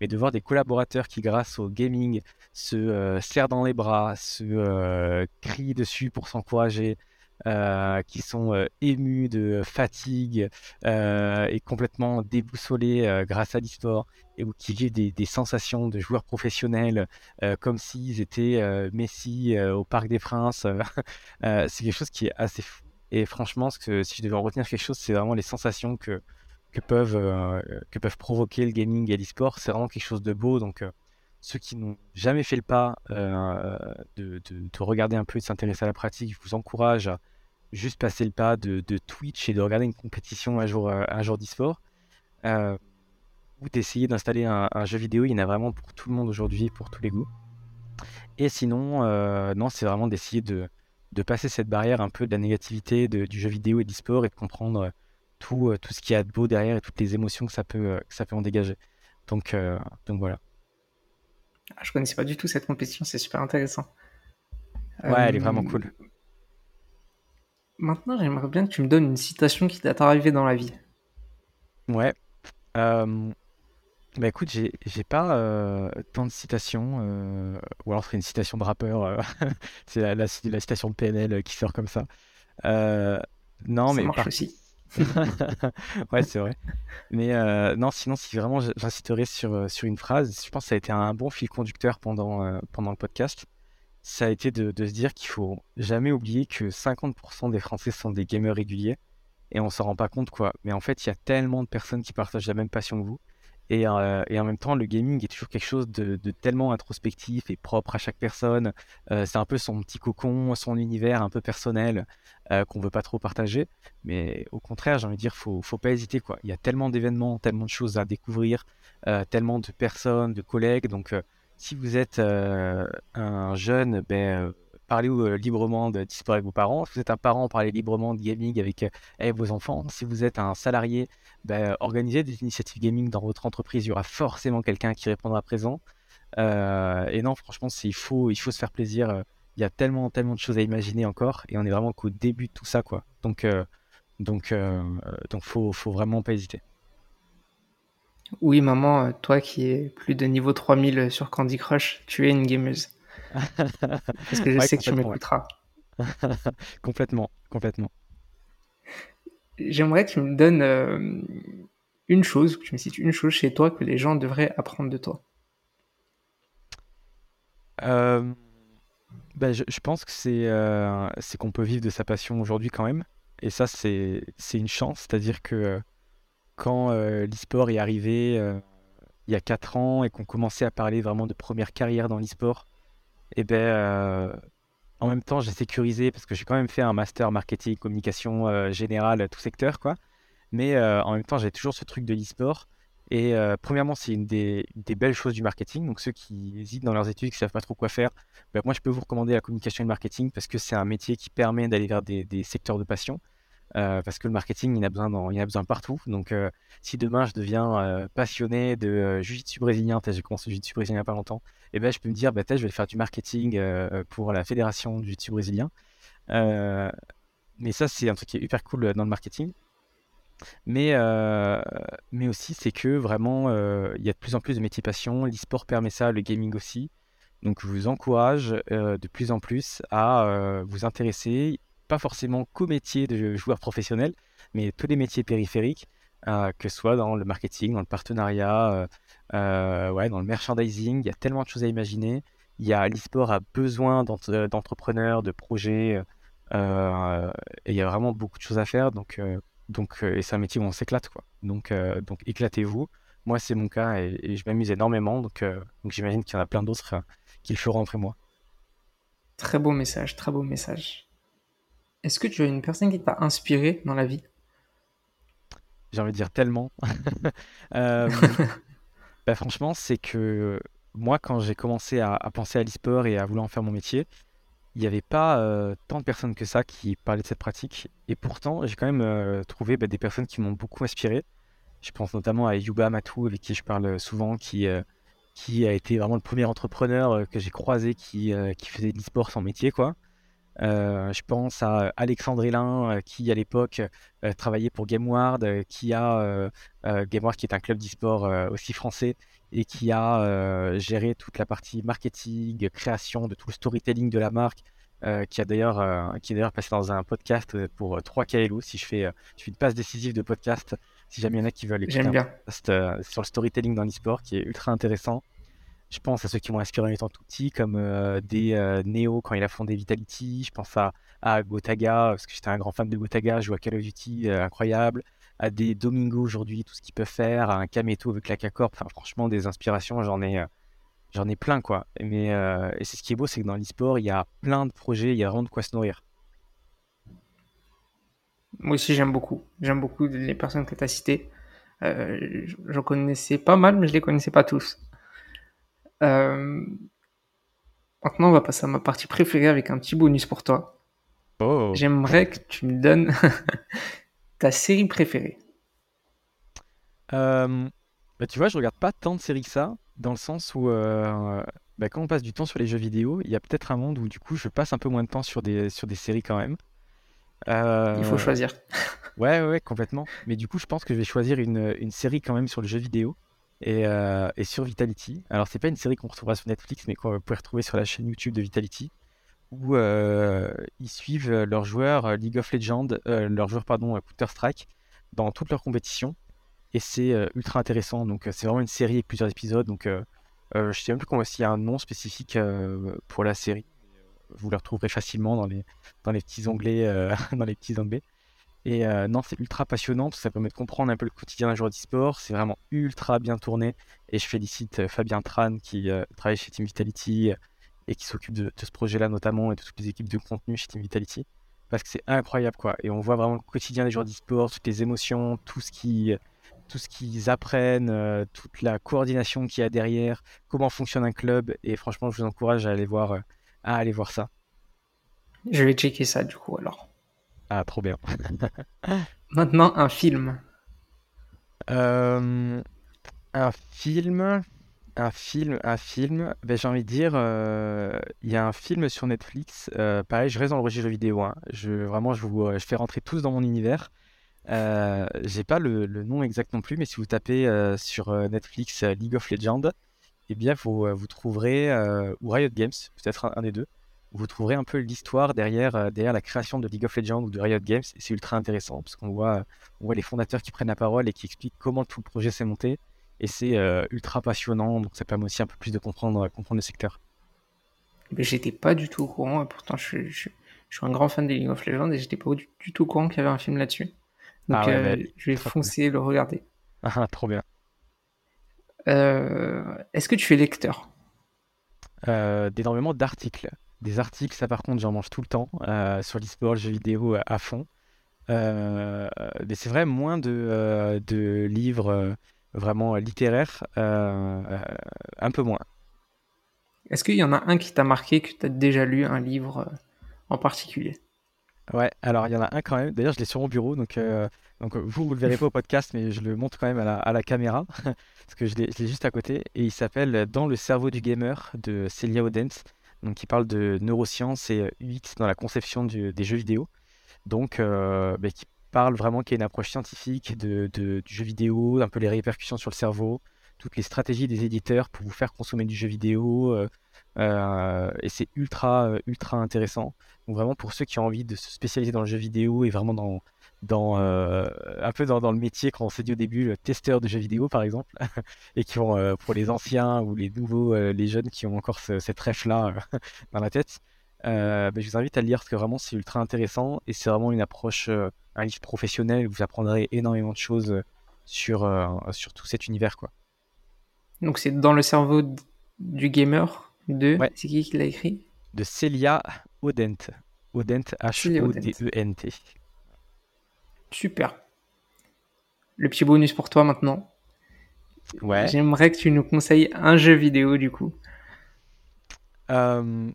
Mais de voir des collaborateurs qui, grâce au gaming, se euh, serrent dans les bras, se crient dessus pour s'encourager, euh, qui sont euh, émus de fatigue euh, et complètement déboussolés grâce à l'histoire et qui vivent des, des, sensations de joueurs professionnels comme s'ils étaient Messi au Parc des Princes. c'est quelque chose qui est assez fou. Et franchement, si je devais en retenir quelque chose, c'est vraiment les sensations que, que, peuvent, que peuvent provoquer le gaming et l'e-sport. C'est vraiment quelque chose de beau. Donc, ceux qui n'ont jamais fait le pas euh, de, de, regarder un peu et de s'intéresser à la pratique, je vous encourage à juste passer le pas de, Twitch et de regarder une compétition un jour, euh, un jour d'e-sport. Euh, ou d'essayer d'installer un, jeu vidéo. Il y en a vraiment pour tout le monde aujourd'hui, pour tous les goûts. Et sinon, non, c'est vraiment d'essayer de, de, passer cette barrière un peu de la négativité du jeu vidéo et d'e-sport et de comprendre tout, tout ce qu'il y a de beau derrière et toutes les émotions que ça peut, que ça peut en dégager. Donc, donc voilà.
Ah, je connaissais pas du tout cette compétition, c'est super intéressant.
Ouais, elle est vraiment euh, cool.
Maintenant, j'aimerais bien que tu me donnes une citation qui t'est arrivée dans la vie.
Ouais. Euh, Bah écoute, j'ai j'ai pas euh, tant de citations, euh, ou alors ce serait une citation de rappeur, euh, c'est la, la, la citation de PNL qui sort comme ça. Non,
Ça
mais
marche
par...
aussi.
ouais, c'est vrai. Mais euh, non, sinon, si vraiment j- j'insisterais sur, euh, sur une phrase, je pense que ça a été un bon fil conducteur pendant, euh, pendant le podcast. Ça a été de, de se dire qu'il faut jamais oublier que 50% des Français sont des gamers réguliers et on s'en rend pas compte, quoi. Mais en fait, il y a tellement de personnes qui partagent la même passion que vous. Et, euh, et en même temps, le gaming est toujours quelque chose de, tellement introspectif et propre à chaque personne. Euh, c'est un peu son petit cocon, son univers un peu personnel euh, qu'on veut pas trop partager. Mais au contraire, j'ai envie de dire, faut, faut pas hésiter, quoi. Il y a tellement d'événements, tellement de choses à découvrir, euh, tellement de personnes, de collègues. Donc, si vous êtes un jeune, ben, parlez euh, librement de d'e-sport avec vos parents? Si vous êtes un parent, parlez librement de gaming avec, euh, avec vos enfants? Si vous êtes un salarié, ben, organisez des initiatives gaming dans votre entreprise. Il y aura forcément quelqu'un qui répondra présent. Euh, et non, franchement, il faut, il faut se faire plaisir. Euh, Il y a tellement, tellement de choses à imaginer encore, et on est vraiment qu'au début de tout ça, quoi. Donc, euh, donc, euh, donc, faut, faut vraiment pas hésiter.
Oui, maman, euh, toi qui es plus de niveau 3000 sur Candy Crush, tu es une gameuse. Parce que je
Ouais,
sais que tu
ouais.
m'écouteras.
Complètement, complètement.
J'aimerais que tu me donnes euh, une chose, que tu me cites une chose chez toi que les gens devraient apprendre de toi.
Euh, bah, je, je pense que c'est euh, c'est qu'on peut vivre de sa passion aujourd'hui quand même. Et ça, c'est une chance. C'est-à-dire que quand l'e-sport est arrivé il y a 4 ans et qu'on commençait à parler vraiment de première carrière dans l'e-sport, et ben euh, en même temps, j'ai sécurisé parce que j'ai quand même fait un master marketing, communication euh, générale, tout secteur, quoi. Mais euh, en même temps, j'ai toujours ce truc de l'e-sport. Et euh, premièrement, c'est une des, belles choses du marketing. Donc ceux qui hésitent dans leurs études, qui savent pas trop quoi faire, ben, moi je peux vous recommander la communication et le marketing parce que c'est un métier qui permet d'aller vers des secteurs de passion. Euh, parce que le marketing, il a besoin dans, il a besoin partout. Donc euh, si demain je deviens euh, passionné de jiu-jitsu brésilien, j'ai commencé le jiu-jitsu brésilien il y a pas longtemps, et ben je peux me dire, peut-être je vais faire du marketing pour la fédération du jiu-jitsu brésilien. Mais ça, c'est un truc qui est hyper cool dans le marketing. Mais, mais aussi, c'est que vraiment, il y a de plus en plus de métiers passion. L'e-sport permet ça, le gaming aussi. Donc, je vous encourage de plus en plus à vous intéresser, pas forcément qu'aux métiers de joueurs professionnels, mais tous les métiers périphériques, euh, que ce soit dans le marketing, dans le partenariat, euh, euh, ouais, dans le merchandising. Il y a tellement de choses à imaginer. Il y a l'e-sport a besoin d'entre- d'entrepreneurs, de projets, et il y a vraiment beaucoup de choses à faire. Donc, donc, et c'est un métier où on s'éclate, quoi. Donc, donc éclatez-vous. Moi, c'est mon cas et, je m'amuse énormément. Donc, donc j'imagine qu'il y en a plein d'autres qui le feront après moi.
Très beau message, très beau message. Est-ce que tu as une personne qui t'a inspiré dans la vie?
J'ai envie de dire tellement. Euh, bah, franchement, c'est que moi, quand j'ai commencé à, à penser à l'e-sport et à vouloir en faire mon métier, il n'y avait pas euh, tant de personnes que ça qui parlaient de cette pratique. Et pourtant, j'ai quand même euh, trouvé bah, des personnes qui m'ont beaucoup inspiré. Je pense notamment à Yuba Matou, avec qui je parle souvent, qui, euh, qui a été vraiment le premier entrepreneur que j'ai croisé qui, qui faisait de l'e-sport son métier, quoi. Euh, je pense à Alexandre Hélin, euh, qui à l'époque euh, travaillait pour GameWard, euh, qui a euh, euh, GameWard qui est un club d'e-sport euh, aussi français et qui a euh, géré toute la partie marketing, création de tout le storytelling de la marque, euh, qui a d'ailleurs euh, qui est d'ailleurs passé dans un podcast euh, pour euh, 3KLO. Si je fais, euh, je fais une passe décisive de podcast, si jamais il y en a qui veulent écouter un podcast euh, sur le storytelling dans l'e-sport, qui est ultra intéressant. Je pense à ceux qui m'ont inspiré en étant tout petit, comme euh, des euh, Neo quand il a fondé Vitality. Je pense à, à Gotaga, parce que j'étais un grand fan de Gotaga, je joue à Call of Duty, euh, incroyable. À des Domingo aujourd'hui, tout ce qu'ils peuvent faire. À un Kameto avec la K-Corp. Enfin, franchement, des inspirations, j'en ai, euh, j'en ai plein, quoi. Mais, euh, et c'est ce qui est beau, c'est que dans l'e-sport, il y a plein de projets, il y a vraiment de quoi se nourrir.
Moi aussi, j'aime beaucoup. J'aime beaucoup les personnes que tu as citées. Euh, J'en connaissais pas mal, mais je les connaissais pas tous. Euh, maintenant, on va passer à ma partie préférée avec un petit bonus pour toi.
Oh!
J'aimerais que tu me donnes ta série préférée.
Euh, bah, tu vois, je regarde pas tant de séries que ça, dans le sens où euh, bah, quand on passe du temps sur les jeux vidéo, il y a peut-être un monde où du coup je passe un peu moins de temps sur des, sur des séries quand même.
Il faut
Euh,
choisir.
ouais, ouais, ouais, complètement. Mais du coup, je pense que je vais choisir une, une série quand même sur le jeu vidéo. Et, et sur Vitality. Alors, c'est pas une série qu'on retrouvera sur Netflix, mais qu'on peut retrouver sur la chaîne YouTube de Vitality, où ils suivent leurs joueurs League of Legends, leurs joueurs, pardon, Counter-Strike, dans toutes leurs compétitions. Et c'est ultra intéressant. Donc, c'est vraiment une série avec plusieurs épisodes. Donc, je sais même plus s'il y a un nom spécifique pour la série. Vous le retrouverez facilement dans les, dans les petits onglets. dans les petits onglets. Et non, c'est ultra passionnant parce que ça permet de comprendre un peu le quotidien d'un joueur d'e-sport. C'est vraiment ultra bien tourné. Et je félicite Fabien Tran qui travaille chez Team Vitality et qui s'occupe de, ce projet-là notamment et de toutes les équipes de contenu chez Team Vitality. Parce que c'est incroyable quoi. Et on voit vraiment le quotidien des joueurs d'e-sport, toutes les émotions, tout ce qui tout ce qu'ils apprennent, toute la coordination qu'il y a derrière, comment fonctionne un club. Et franchement, je vous encourage à aller voir, à aller voir ça.
Je vais checker ça du coup alors.
Ah, trop bien.
Maintenant, un film.
Euh, un film. Un film, un film. Ben, j'ai envie de dire, euh, il y a un film sur Netflix. Euh, pareil, je reste dans le registre jeux vidéo. Hein. Je, vraiment, je vous je fais rentrer tous dans mon univers. j'ai pas le, nom exact non plus, mais si vous tapez sur Netflix League of Legends, eh bien, vous, vous trouverez, ou Riot Games, peut-être un, des deux, vous trouverez un peu l'histoire derrière, euh, derrière la création de League of Legends ou de Riot Games. Et c'est ultra intéressant parce qu'on voit, on voit les fondateurs qui prennent la parole et qui expliquent comment tout le projet s'est monté. Et c'est euh, ultra passionnant, donc ça permet aussi un peu plus de comprendre, comprendre le secteur.
Mais j'étais pas du tout au courant, et pourtant je, suis un grand fan de League of Legends et j'étais pas du, tout au courant qu'il y avait un film là-dessus. Donc ah euh, je vais foncer le regarder.
Ah, trop bien.
Est-ce que tu es lecteur?
D'énormément d'articles. Des articles, ça par contre, j'en mange tout le temps euh, sur l'e-sport, le jeu vidéo euh, à fond. Euh, mais c'est vrai, moins de, de livres vraiment littéraires, un peu moins.
Est-ce qu'il y en a un qui t'a marqué, que tu as déjà lu un livre en particulier?
Ouais, alors il y en a un quand même. D'ailleurs, je l'ai sur mon bureau, donc, donc vous, vous le verrez pas au podcast, mais je le montre quand même à la, à la caméra, parce que je l'ai juste à côté. Et il s'appelle Dans le cerveau du gamer de Celia Odens donc qui parle de neurosciences et UX dans la conception des jeux vidéo. Donc, euh, bah, qui parle vraiment qu'il y a une approche scientifique de, du jeu vidéo, un peu les répercussions sur le cerveau, toutes les stratégies des éditeurs pour vous faire consommer du jeu vidéo. Euh, euh, et c'est ultra, ultra intéressant. Donc vraiment pour ceux qui ont envie de se spécialiser dans le jeu vidéo et vraiment dans, dans euh, un peu dans, le métier quand on s'est dit au début le testeur de jeux vidéo par exemple et qui ont euh, pour les anciens ou les nouveaux euh, les jeunes qui ont encore cette rêve là dans la tête ben, je vous invite à le lire parce que vraiment c'est ultra intéressant et c'est vraiment une approche un livre professionnel où vous apprendrez énormément de choses sur sur tout cet univers quoi.
Donc c'est dans le cerveau du gamer de c'est qui qui l'a écrit?
De Celia Odent Odent H O D E N T
Super. Le petit bonus pour toi maintenant.
Ouais.
J'aimerais que tu nous conseilles un jeu vidéo du coup.
Euh,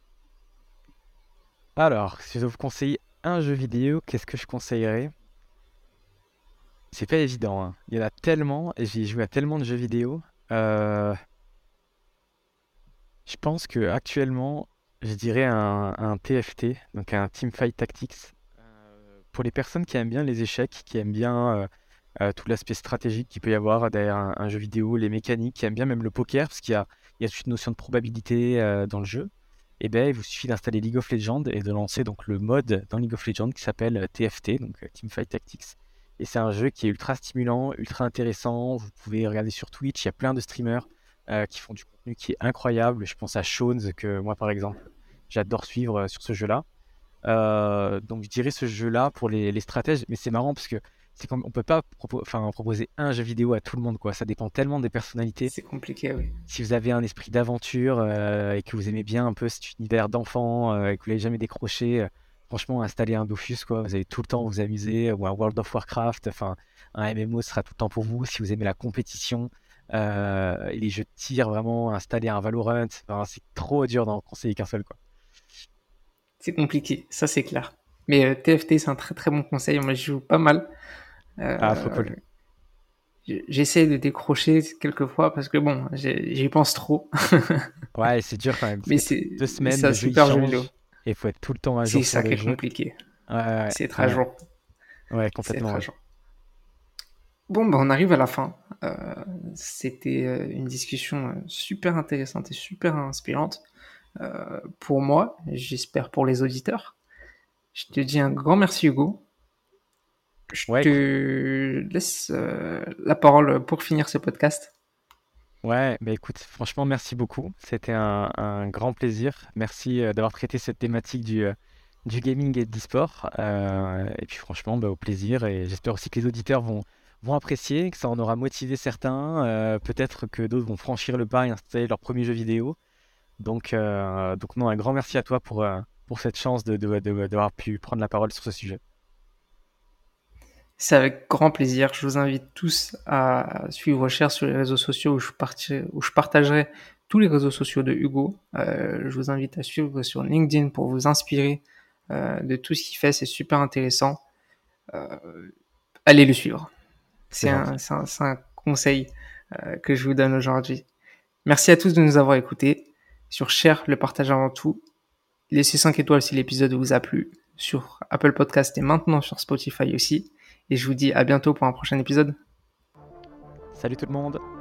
alors, si je dois vous conseiller un jeu vidéo, qu'est-ce que je conseillerais? C'est pas évident. Hein. Il y en a tellement et j'ai joué à tellement de jeux vidéo. Euh, je pense que actuellement, je dirais un, un TFT, donc un Teamfight Tactics pour les personnes qui aiment bien les échecs, qui aiment bien euh, euh, tout l'aspect stratégique qu'il peut y avoir derrière un, jeu vidéo, les mécaniques, qui aiment bien même le poker, parce qu'il y a, toute une notion de probabilité euh, dans le jeu, et eh bien il vous suffit d'installer League of Legends et de lancer donc le mode dans League of Legends qui s'appelle TFT, donc Teamfight Tactics. Et c'est un jeu qui est ultra stimulant, ultra intéressant. Vous pouvez regarder sur Twitch, il y a plein de streamers qui font du contenu qui est incroyable. Je pense à Shones, que moi par exemple, j'adore suivre sur ce jeu-là. Euh, donc je dirais ce jeu-là pour les, stratèges, mais c'est marrant parce que c'est comme on peut pas proposer un jeu vidéo à tout le monde quoi. Ça dépend tellement des personnalités.
C'est compliqué, oui.
Si vous avez un esprit d'aventure euh, et que vous aimez bien un peu cet univers d'enfant euh, et que vous l'avez jamais décroché, franchement installez un Dofus quoi. Vous allez tout le temps vous amuser ou un World of Warcraft. Enfin, un MMO sera tout le temps pour vous. Si vous aimez la compétition. et les jeux de tir vraiment installer un Valorant c'est trop dur d'en conseiller qu'un seul quoi
c'est compliqué, ça c'est clair. Mais TFT, euh, c'est un très très bon conseil. Moi, je joue pas mal.
Euh, ah, faut cool.
J'essaie de décrocher quelques fois parce que bon, j'y pense trop.
ouais, c'est dur quand même.
Mais c'est
deux semaines de super jeu vidéo. Et il faut être tout le temps à jour.
C'est ça qui est compliqué.
Ouais,
c'est très jour.
Ouais, complètement.
Bon, bah, on arrive à la fin. C'était une discussion super intéressante et super inspirante pour moi, j'espère pour les auditeurs. Je te dis un grand merci Hugo. Je te laisse la parole pour finir ce podcast.
Ouais, bah écoute, franchement, merci beaucoup. C'était un, grand plaisir. Merci d'avoir traité cette thématique du, du gaming et de l'e-sport. et puis franchement, bah, au plaisir. Et j'espère aussi que les auditeurs vont, vont apprécier, que ça en aura motivé certains. Peut-être que d'autres vont franchir le pas et installer leur premier jeu vidéo. Donc, donc non, un grand merci à toi pour, pour cette chance d'avoir de, de, pu prendre la parole sur ce sujet.
C'est avec grand plaisir. Je vous invite tous à suivre Cher sur les réseaux sociaux où je, où je partagerai tous les réseaux sociaux de Hugo. Euh, je vous invite à suivre sur LinkedIn pour vous inspirer euh, de tout ce qu'il fait. C'est super intéressant. Euh, allez le suivre. C'est un, un, un, conseil euh, que je vous donne aujourd'hui. Merci à tous de nous avoir écoutés. Sur Cher, le partage avant tout. Laissez 5 étoiles si l'épisode vous a plu sur Apple Podcast et maintenant sur Spotify aussi. Et je vous dis à bientôt pour un prochain épisode.
Salut tout le monde